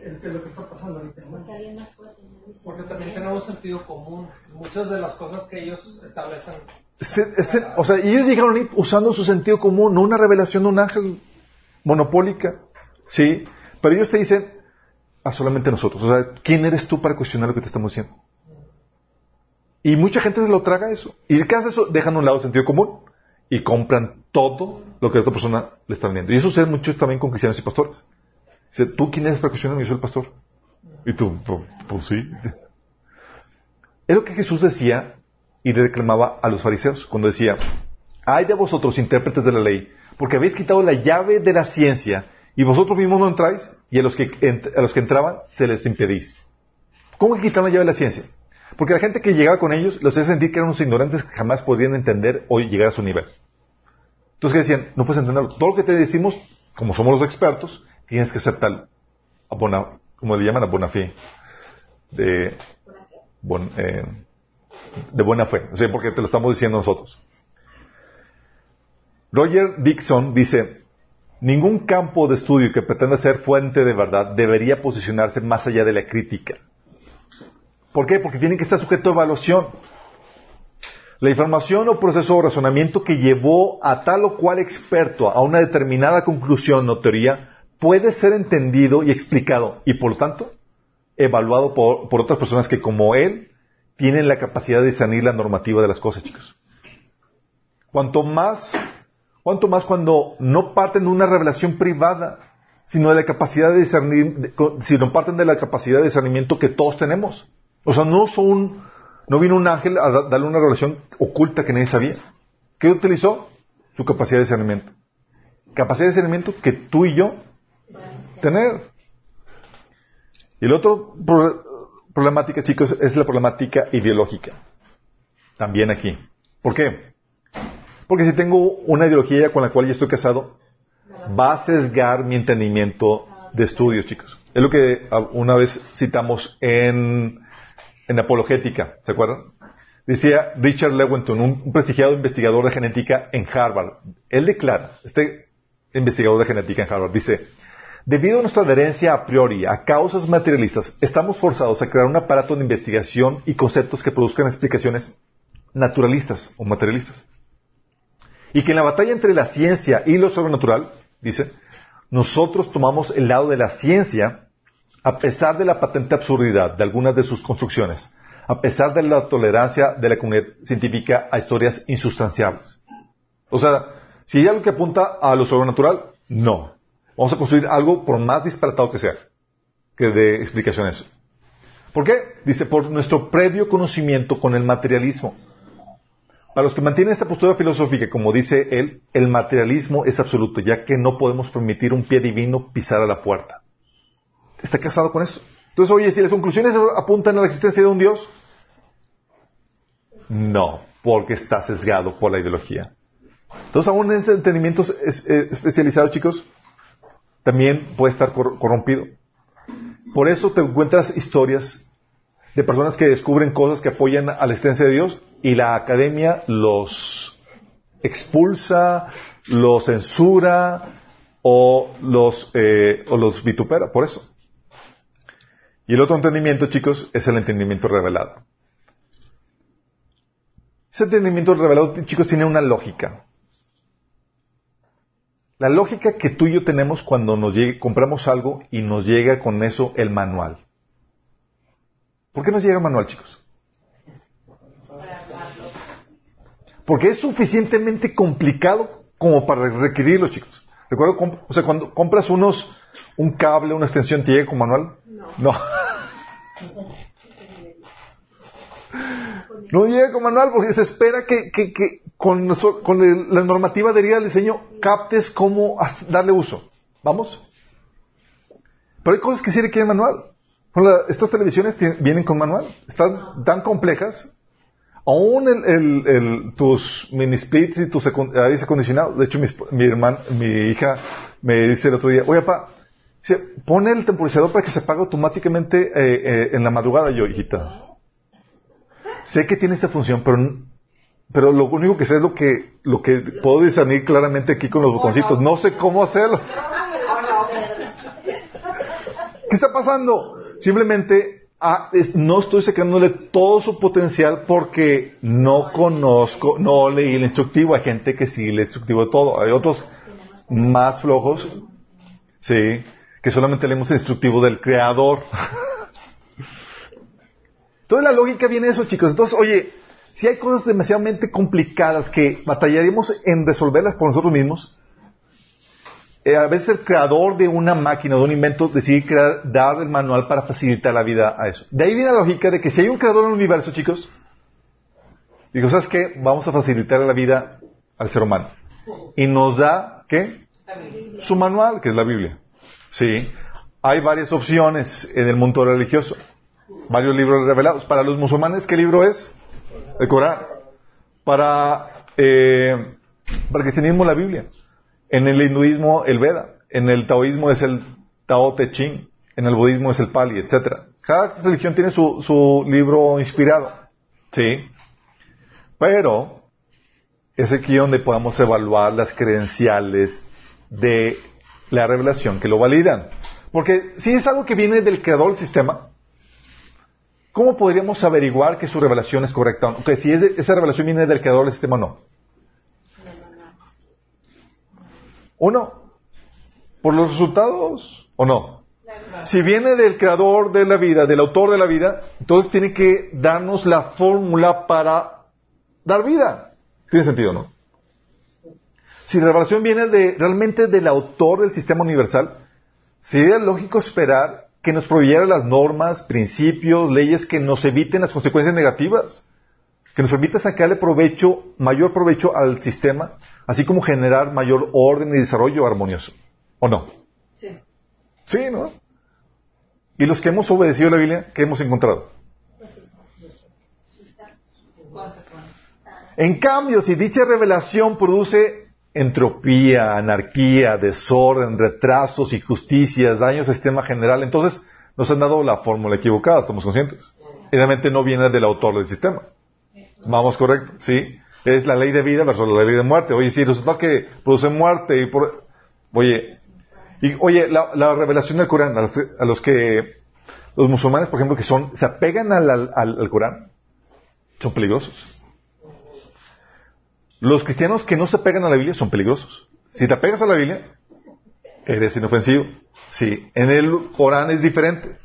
El, que lo que está pasando ahorita, ¿no? Porque también tenemos sentido común. Muchas de las cosas que ellos establecen. Se- se- o sea, ellos llegaron ahí usando su sentido común, no una revelación de un ángel monopólica. Sí, pero ellos te dicen a solamente nosotros. O sea, ¿quién eres tú para cuestionar lo que te estamos diciendo? Y mucha gente se lo traga eso. ¿Y qué hace eso? Dejan a un lado el sentido común y compran todo lo que a otra persona le está vendiendo. Y eso sucede mucho también con cristianos y pastores. Dice, ¿tú quién eres para cuestionarme? Yo soy el pastor. Y tú, pues, pues sí. Es lo que Jesús decía y le reclamaba a los fariseos cuando decía, ay de vosotros intérpretes de la ley, porque habéis quitado la llave de la ciencia y vosotros mismos no entráis y a los que, a los que entraban se les impedís. ¿Cómo que quitan la llave de la ciencia? Porque la gente que llegaba con ellos los hacía sentir que eran unos ignorantes que jamás podrían entender o llegar a su nivel. Entonces, ¿qué decían? No puedes entenderlo. Todo lo que te decimos, como somos los expertos, tienes que aceptarlo. A bona- como le llaman a bona fe. Eh, de buena fe. O sea, porque te lo estamos diciendo nosotros. Roger Dixon dice, ningún campo de estudio que pretenda ser fuente de verdad debería posicionarse más allá de la crítica. ¿Por qué? Porque tiene que estar sujeto a evaluación. La información o proceso o razonamiento que llevó a tal o cual experto a una determinada conclusión o teoría puede ser entendido y explicado y por lo tanto evaluado por, otras personas que como él tienen la capacidad de discernir la normativa de las cosas, chicos. Cuanto más, cuanto más cuando no parten de una revelación privada, sino de la capacidad de discernir, sino parten de la capacidad de discernimiento que todos tenemos. O sea, no son, no vino un ángel a da- darle una revelación oculta que nadie sabía. ¿Qué utilizó? Su capacidad de discernimiento. Capacidad de discernimiento que tú y yo tener. Y otro pro- problemática, chicos, es la problemática ideológica. También aquí. ¿Por qué? Porque si tengo una ideología con la cual ya estoy casado, va a sesgar mi entendimiento de estudios, chicos. Es lo que ah, una vez citamos en, en Apologética, ¿se acuerdan? Decía Richard Lewontin, un prestigiado investigador de genética en Harvard. Él declara, este investigador de genética en Harvard, dice, debido a nuestra adherencia a priori a causas materialistas, estamos forzados a crear un aparato de investigación y conceptos que produzcan explicaciones naturalistas o materialistas. Y que en la batalla entre la ciencia y lo sobrenatural, dice, nosotros tomamos el lado de la ciencia a pesar de la patente absurdidad de algunas de sus construcciones, a pesar de la tolerancia de la comunidad científica a historias insustanciables. O sea, si hay algo que apunta a lo sobrenatural, no. Vamos a construir algo por más disparatado que sea, que dé explicaciones. ¿Por qué? Dice, por nuestro previo conocimiento con el materialismo. Para los que mantienen esta postura filosófica, como dice él, el materialismo es absoluto, ya que no podemos permitir un pie divino pisar a la puerta. ¿Está casado con esto? Entonces, oye, si las conclusiones apuntan a la existencia de un Dios, no, porque está sesgado por la ideología. Entonces, aún en ese entendimiento eh, especializado, chicos, también puede estar corrompido. Por eso te encuentras historias de personas que descubren cosas que apoyan a la existencia de Dios y la academia los expulsa, los censura o los, eh, o los vitupera, por eso. Y el otro entendimiento, chicos, es el entendimiento revelado. Ese entendimiento revelado, chicos, tiene una lógica. La lógica que tú y yo tenemos cuando nos compramos algo y nos llega con eso el manual. ¿Por qué nos llega el manual, chicos? Porque es suficientemente complicado como para requerirlo, chicos. Recuerdo, o sea, cuando compras unos, un cable, una extensión, ¿te llega con manual? No. No. no llega con manual porque se espera que, que, que con, con la normativa de del diseño captes cómo darle uso. ¿Vamos? Pero hay cosas que sí requieren manual. Estas televisiones vienen con manual. Están tan complejas. Aún el, el, tus mini splits y tus aire acondicionados. De hecho, mi, mi, hermana, mi hija me dice el otro día, oye, papá, pone el temporizador para que se apague automáticamente eh, eh, en la madrugada. Yo, hijita, sé que tiene esa función, pero, pero lo único que sé es lo que, lo que puedo discernir claramente aquí con los botoncitos. No sé cómo hacerlo. ¿Qué está pasando? Simplemente ah, no estoy sacándole todo su potencial porque no conozco, no leí el instructivo. Hay gente que sí lee el instructivo de todo. Hay otros más flojos, sí, que solamente leemos el instructivo del creador. Toda la lógica viene de eso, chicos. Entonces, oye, si hay cosas demasiadamente complicadas que batallaríamos en resolverlas por nosotros mismos, eh, a veces el creador de una máquina, de un invento, decide crear, dar el manual para facilitar la vida a eso. De ahí viene la lógica de que si hay un creador en el universo, chicos, digo, ¿sabes qué? Vamos a facilitar la vida al ser humano. Y nos da, ¿qué? Su manual, que es la Biblia. Sí. Hay varias opciones en el mundo religioso varios libros revelados. Para los musulmanes, ¿qué libro es? El Corán. Para, eh, para el cristianismo, la Biblia. En el hinduismo, el Veda. En el taoísmo es el Tao Te Ching. En el budismo es el Pali, etc. Cada religión tiene su, su libro inspirado. ¿Sí? Pero es aquí donde podamos evaluar las credenciales de la revelación que lo validan. Porque si es algo que viene del creador del sistema, ¿Cómo podríamos averiguar que su revelación es correcta? O que si esa revelación viene del creador del sistema o no. ¿Uno? ¿Por los resultados o no? Si viene del creador de la vida, del autor de la vida, entonces tiene que darnos la fórmula para dar vida. ¿Tiene sentido no? Si la revelación viene de, realmente del autor del sistema universal, sería lógico esperar que nos proveyera las normas, principios, leyes que nos eviten las consecuencias negativas, que nos permita sacarle provecho, mayor provecho al sistema, así como generar mayor orden y desarrollo armonioso. ¿O no? Sí. Sí, ¿no? Y los que hemos obedecido la Biblia, ¿qué hemos encontrado? En cambio, si dicha revelación produce entropía, anarquía, desorden, retrasos, injusticias, daños al sistema general. Entonces, nos han dado la fórmula equivocada, estamos conscientes. Y realmente no viene del autor del sistema. Vamos, correcto, sí. Es la ley de vida versus la ley de muerte. Oye, si resulta que produce muerte y por... Oye, y, oye, la, revelación del Corán, a los, que, los musulmanes, por ejemplo, que son, se apegan al, al Corán, son peligrosos. Los cristianos que no se pegan a la Biblia son peligrosos. Si te pegas a la Biblia, eres inofensivo. Sí, en el Corán es diferente.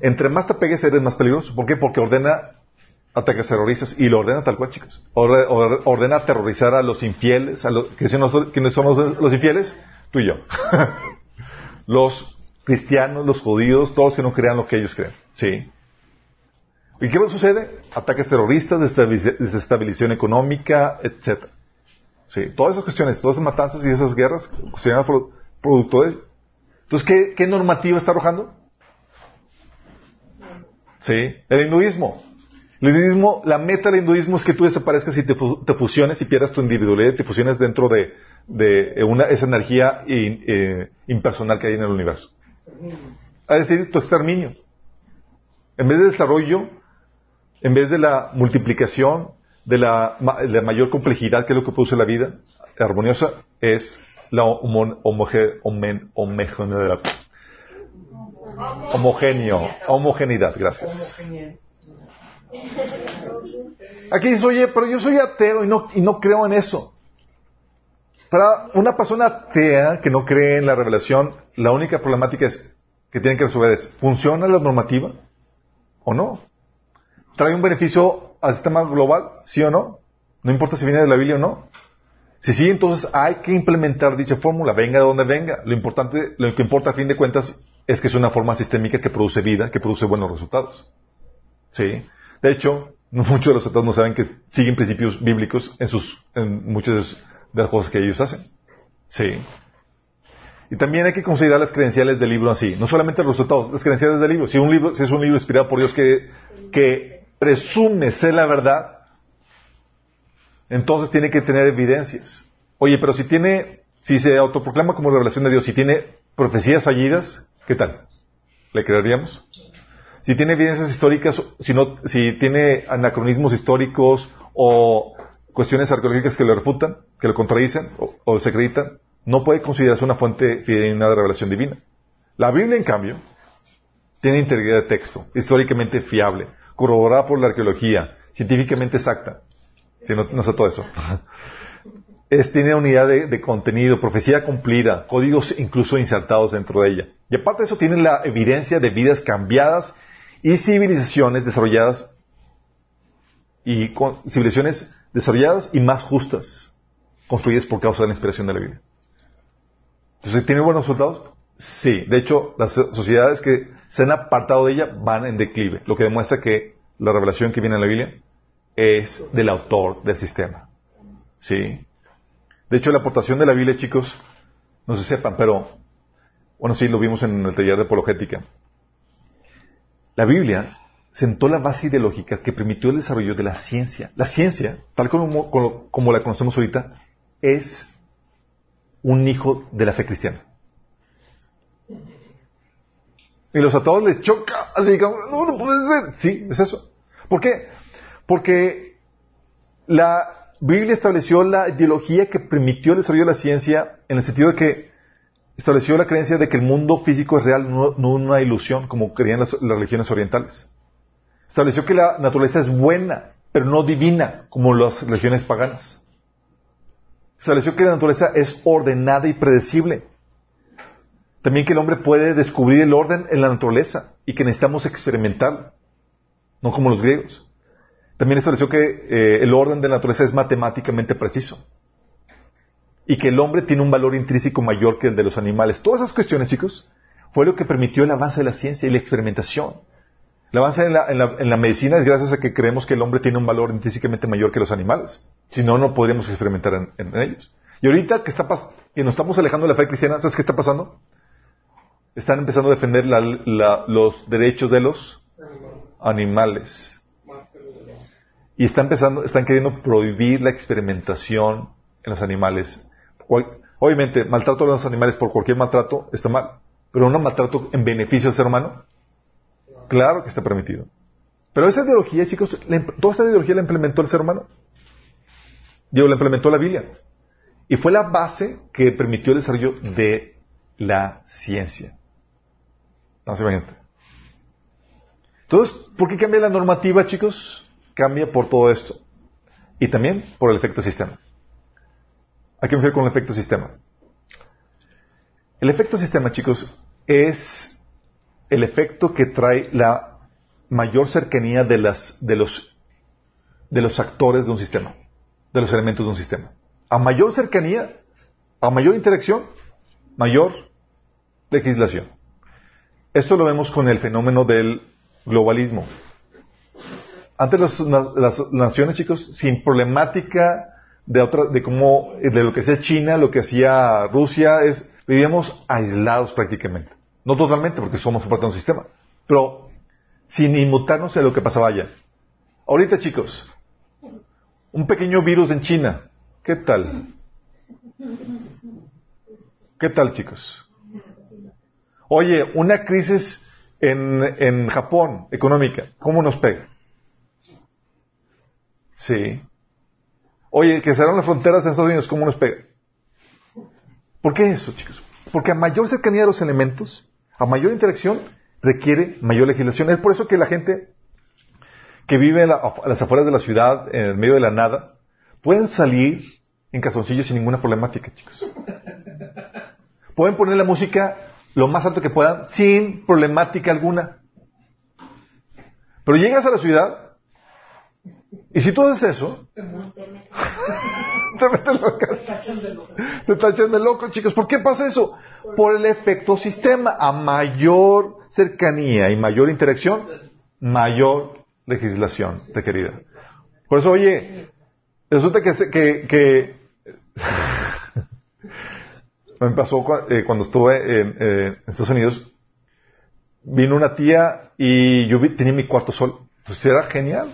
Entre más te pegues, eres más peligroso. ¿Por qué? Porque ordena ataques terroristas y lo ordena tal cual, chicos. Ordena aterrorizar a los infieles, a los, que son los, son los, infieles, tú y yo. los cristianos, los judíos, todos los que no crean lo que ellos creen. ¿Sí? ¿Y qué sucede? Ataques terroristas, desestabilización económica, etc. Sí, todas esas cuestiones, todas esas matanzas y esas guerras, cuestionadas por producto de. Entonces, ¿qué, ¿qué, normativa está arrojando? Sí, el hinduismo. El hinduismo, la meta del hinduismo es que tú desaparezcas y te, fusiones y pierdas tu individualidad, te fusiones dentro de, de una, esa energía eh, impersonal que hay en el universo. Es decir, tu exterminio. En vez de desarrollo, en vez de la multiplicación, de la, mayor complejidad que es lo que produce la vida armoniosa, es la homogeneidad. Homogeneidad, gracias. Aquí dice, oye, pero yo soy ateo y no, y no creo en eso. Para una persona atea que no cree en la revelación, la única problemática es que tienen que resolver es, ¿funciona la normativa o no? ¿Trae un beneficio al sistema global? ¿Sí o no? No importa si viene de la Biblia o no. Si sí, entonces hay que implementar dicha fórmula, venga de donde venga. Lo importante, lo que importa a fin de cuentas es que es una forma sistémica que produce vida, que produce buenos resultados. ¿Sí? De hecho, muchos de los tratados no saben que siguen principios bíblicos en sus, en muchas de las cosas que ellos hacen. Sí. Y también hay que considerar las credenciales del libro así. No solamente los resultados, las credenciales del libro. Si un libro, si es un libro inspirado por Dios que, que presume ser la verdad, entonces tiene que tener evidencias. Oye, pero si tiene, si se autoproclama como revelación de Dios, si tiene profecías fallidas, ¿qué tal? ¿Le creeríamos? Si tiene evidencias históricas, si, no, si tiene anacronismos históricos o cuestiones arqueológicas que lo refutan, que lo contradicen o, se acreditan, no puede considerarse una fuente fidedigna de revelación divina. La Biblia, en cambio, tiene integridad de texto, históricamente fiable, corroborada por la arqueología, científicamente exacta. Si no, no sé todo eso. Es, tiene unidad de, contenido, profecía cumplida, códigos incluso insertados dentro de ella. Y aparte de eso, tiene la evidencia de vidas cambiadas y civilizaciones desarrolladas y civilizaciones desarrolladas y más justas, construidas por causa de la inspiración de la Biblia. Entonces, ¿tiene buenos resultados? Sí. De hecho, las sociedades que se han apartado de ella van en declive, lo que demuestra que la revelación que viene en la Biblia es del autor del sistema. Sí. De hecho, la aportación de la Biblia, chicos, no se sepan, pero, bueno, sí, lo vimos en el taller de apologética. La Biblia sentó la base ideológica que permitió el desarrollo de la ciencia. La ciencia, tal como, como, la conocemos ahorita, es un hijo de la fe cristiana. Y los atados les choca, así como, no, no puedes ver. Sí, es eso. ¿Por qué? Porque la Biblia estableció la ideología que permitió el desarrollo de la ciencia en el sentido de que estableció la creencia de que el mundo físico es real, no, una ilusión, como creían las religiones orientales. Estableció que la naturaleza es buena, pero no divina, como las religiones paganas. Estableció que la naturaleza es ordenada y predecible. También que el hombre puede descubrir el orden en la naturaleza y que necesitamos experimentar, no como los griegos. También estableció que eh, el orden de la naturaleza es matemáticamente preciso y que el hombre tiene un valor intrínseco mayor que el de los animales. Todas esas cuestiones, chicos, fue lo que permitió el avance de la ciencia y la experimentación. El avance en la, medicina es gracias a que creemos que el hombre tiene un valor intrínsecamente mayor que los animales. Si no, no podríamos experimentar en, ellos. Y ahorita que, está que nos estamos alejando de la fe cristiana, ¿sabes qué está pasando? Están empezando a defender los derechos de los animales. Y están empezando, están queriendo prohibir la experimentación en los animales. Obviamente, maltrato a los animales por cualquier maltrato está mal, pero un maltrato en beneficio del ser humano Claro que está permitido. Pero esa ideología, chicos, toda esta ideología la implementó el ser humano. Digo, la implementó la Biblia. Y fue la base que permitió el desarrollo de la ciencia. No se Entonces, ¿por qué cambia la normativa, chicos? Cambia por todo esto. Y también por el efecto sistema. Hay que ver con el efecto sistema. El efecto sistema, chicos, es el efecto que trae la mayor cercanía de los actores de un sistema, de los elementos de un sistema. A mayor cercanía, a mayor interacción, mayor legislación. Esto lo vemos con el fenómeno del globalismo. Antes las, naciones, chicos, sin problemática de otra, de cómo, de lo que hacía China, lo que hacía Rusia, es, vivíamos aislados prácticamente. No totalmente, porque somos parte de un sistema, pero sin inmutarnos en lo que pasaba allá. Ahorita, chicos, un pequeño virus en China, ¿qué tal? ¿Qué tal, chicos? Oye, una crisis en, en Japón económica, ¿cómo nos pega? Sí. Oye, que cerraron las fronteras en Estados Unidos, ¿cómo nos pega? ¿Por qué eso, chicos? Porque a mayor cercanía de los elementos, a mayor interacción, requiere mayor legislación. Es por eso que la gente que vive a las afueras de la ciudad, en el medio de la nada, pueden salir en calzoncillos sin ninguna problemática, chicos. Pueden poner la música lo más alto que puedan sin problemática alguna. Pero llegas a la ciudad y si tú haces eso, te meten loco. Se tachan de loco, chicos. ¿Por qué pasa eso? Por el efecto sistema. A mayor cercanía y mayor interacción, mayor legislación requerida. Por eso, oye, resulta que, que, que me pasó eh, cuando estuve en, en, Estados Unidos, vino una tía y yo vi, tenía mi cuarto solo. Entonces era genial.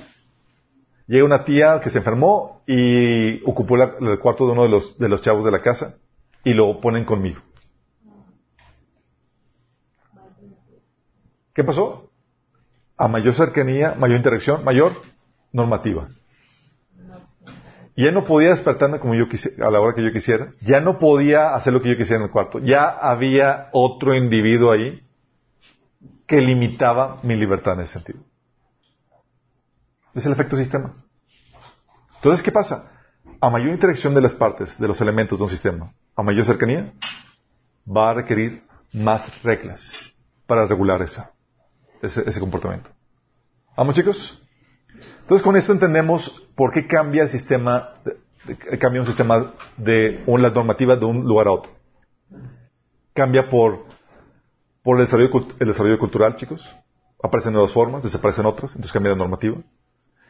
Llega una tía que se enfermó y ocupó el cuarto de uno de los, de los chavos de la casa y lo ponen conmigo. ¿Qué pasó? A mayor cercanía, mayor interacción, mayor normativa. Ya no podía despertarme como yo quisiera, a la hora que yo quisiera. Ya no podía hacer lo que yo quisiera en el cuarto. Ya había otro individuo ahí que limitaba mi libertad en ese sentido. Es el efecto sistema. Entonces, ¿qué pasa? A mayor interacción de las partes, de los elementos de un sistema, a mayor cercanía, va a requerir más reglas para regular esa, ese, comportamiento. ¿Vamos, chicos? Entonces, con esto entendemos por qué cambia el sistema, cambia un sistema de la normativa de un lugar a otro. Cambia por, por el desarrollo, el desarrollo cultural, chicos. Aparecen nuevas formas, desaparecen otras, entonces cambia la normativa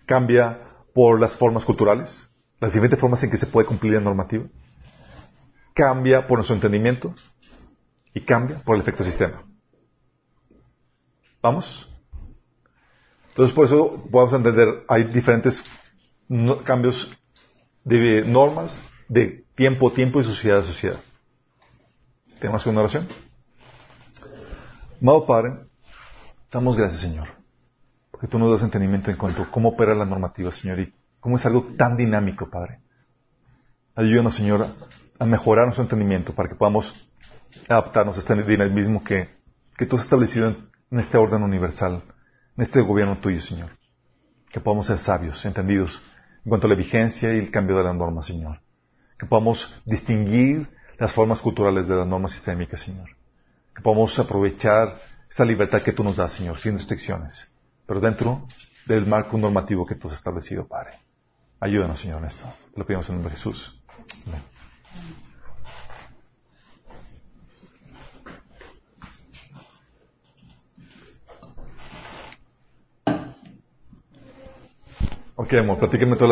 cambia por las formas culturales, las diferentes formas en que se puede cumplir la normativa, cambia por nuestro entendimiento y cambia por el efecto sistema. ¿Vamos? Entonces, por eso podemos entender, hay diferentes cambios de normas de tiempo a tiempo y sociedad a sociedad. ¿Tenemos una oración? Amado Padre, damos gracias, Señor que tú nos das entendimiento en cuanto a cómo opera la normativa, Señor, y cómo es algo tan dinámico, Padre. Ayúdanos, Señor, a mejorar nuestro entendimiento para que podamos adaptarnos a este dinamismo que, que tú has establecido en, este orden universal, en este gobierno tuyo, Señor. Que podamos ser sabios, entendidos en cuanto a la vigencia y el cambio de la norma, Señor. Que podamos distinguir las formas culturales de las normas sistémicas, Señor. Que podamos aprovechar esa libertad que tú nos das, Señor, sin restricciones pero dentro del marco normativo que tú has establecido, Padre. Ayúdanos, Señor, en esto. Te lo pedimos en el nombre de Jesús. Amén. Ok, amor, platíqueme toda la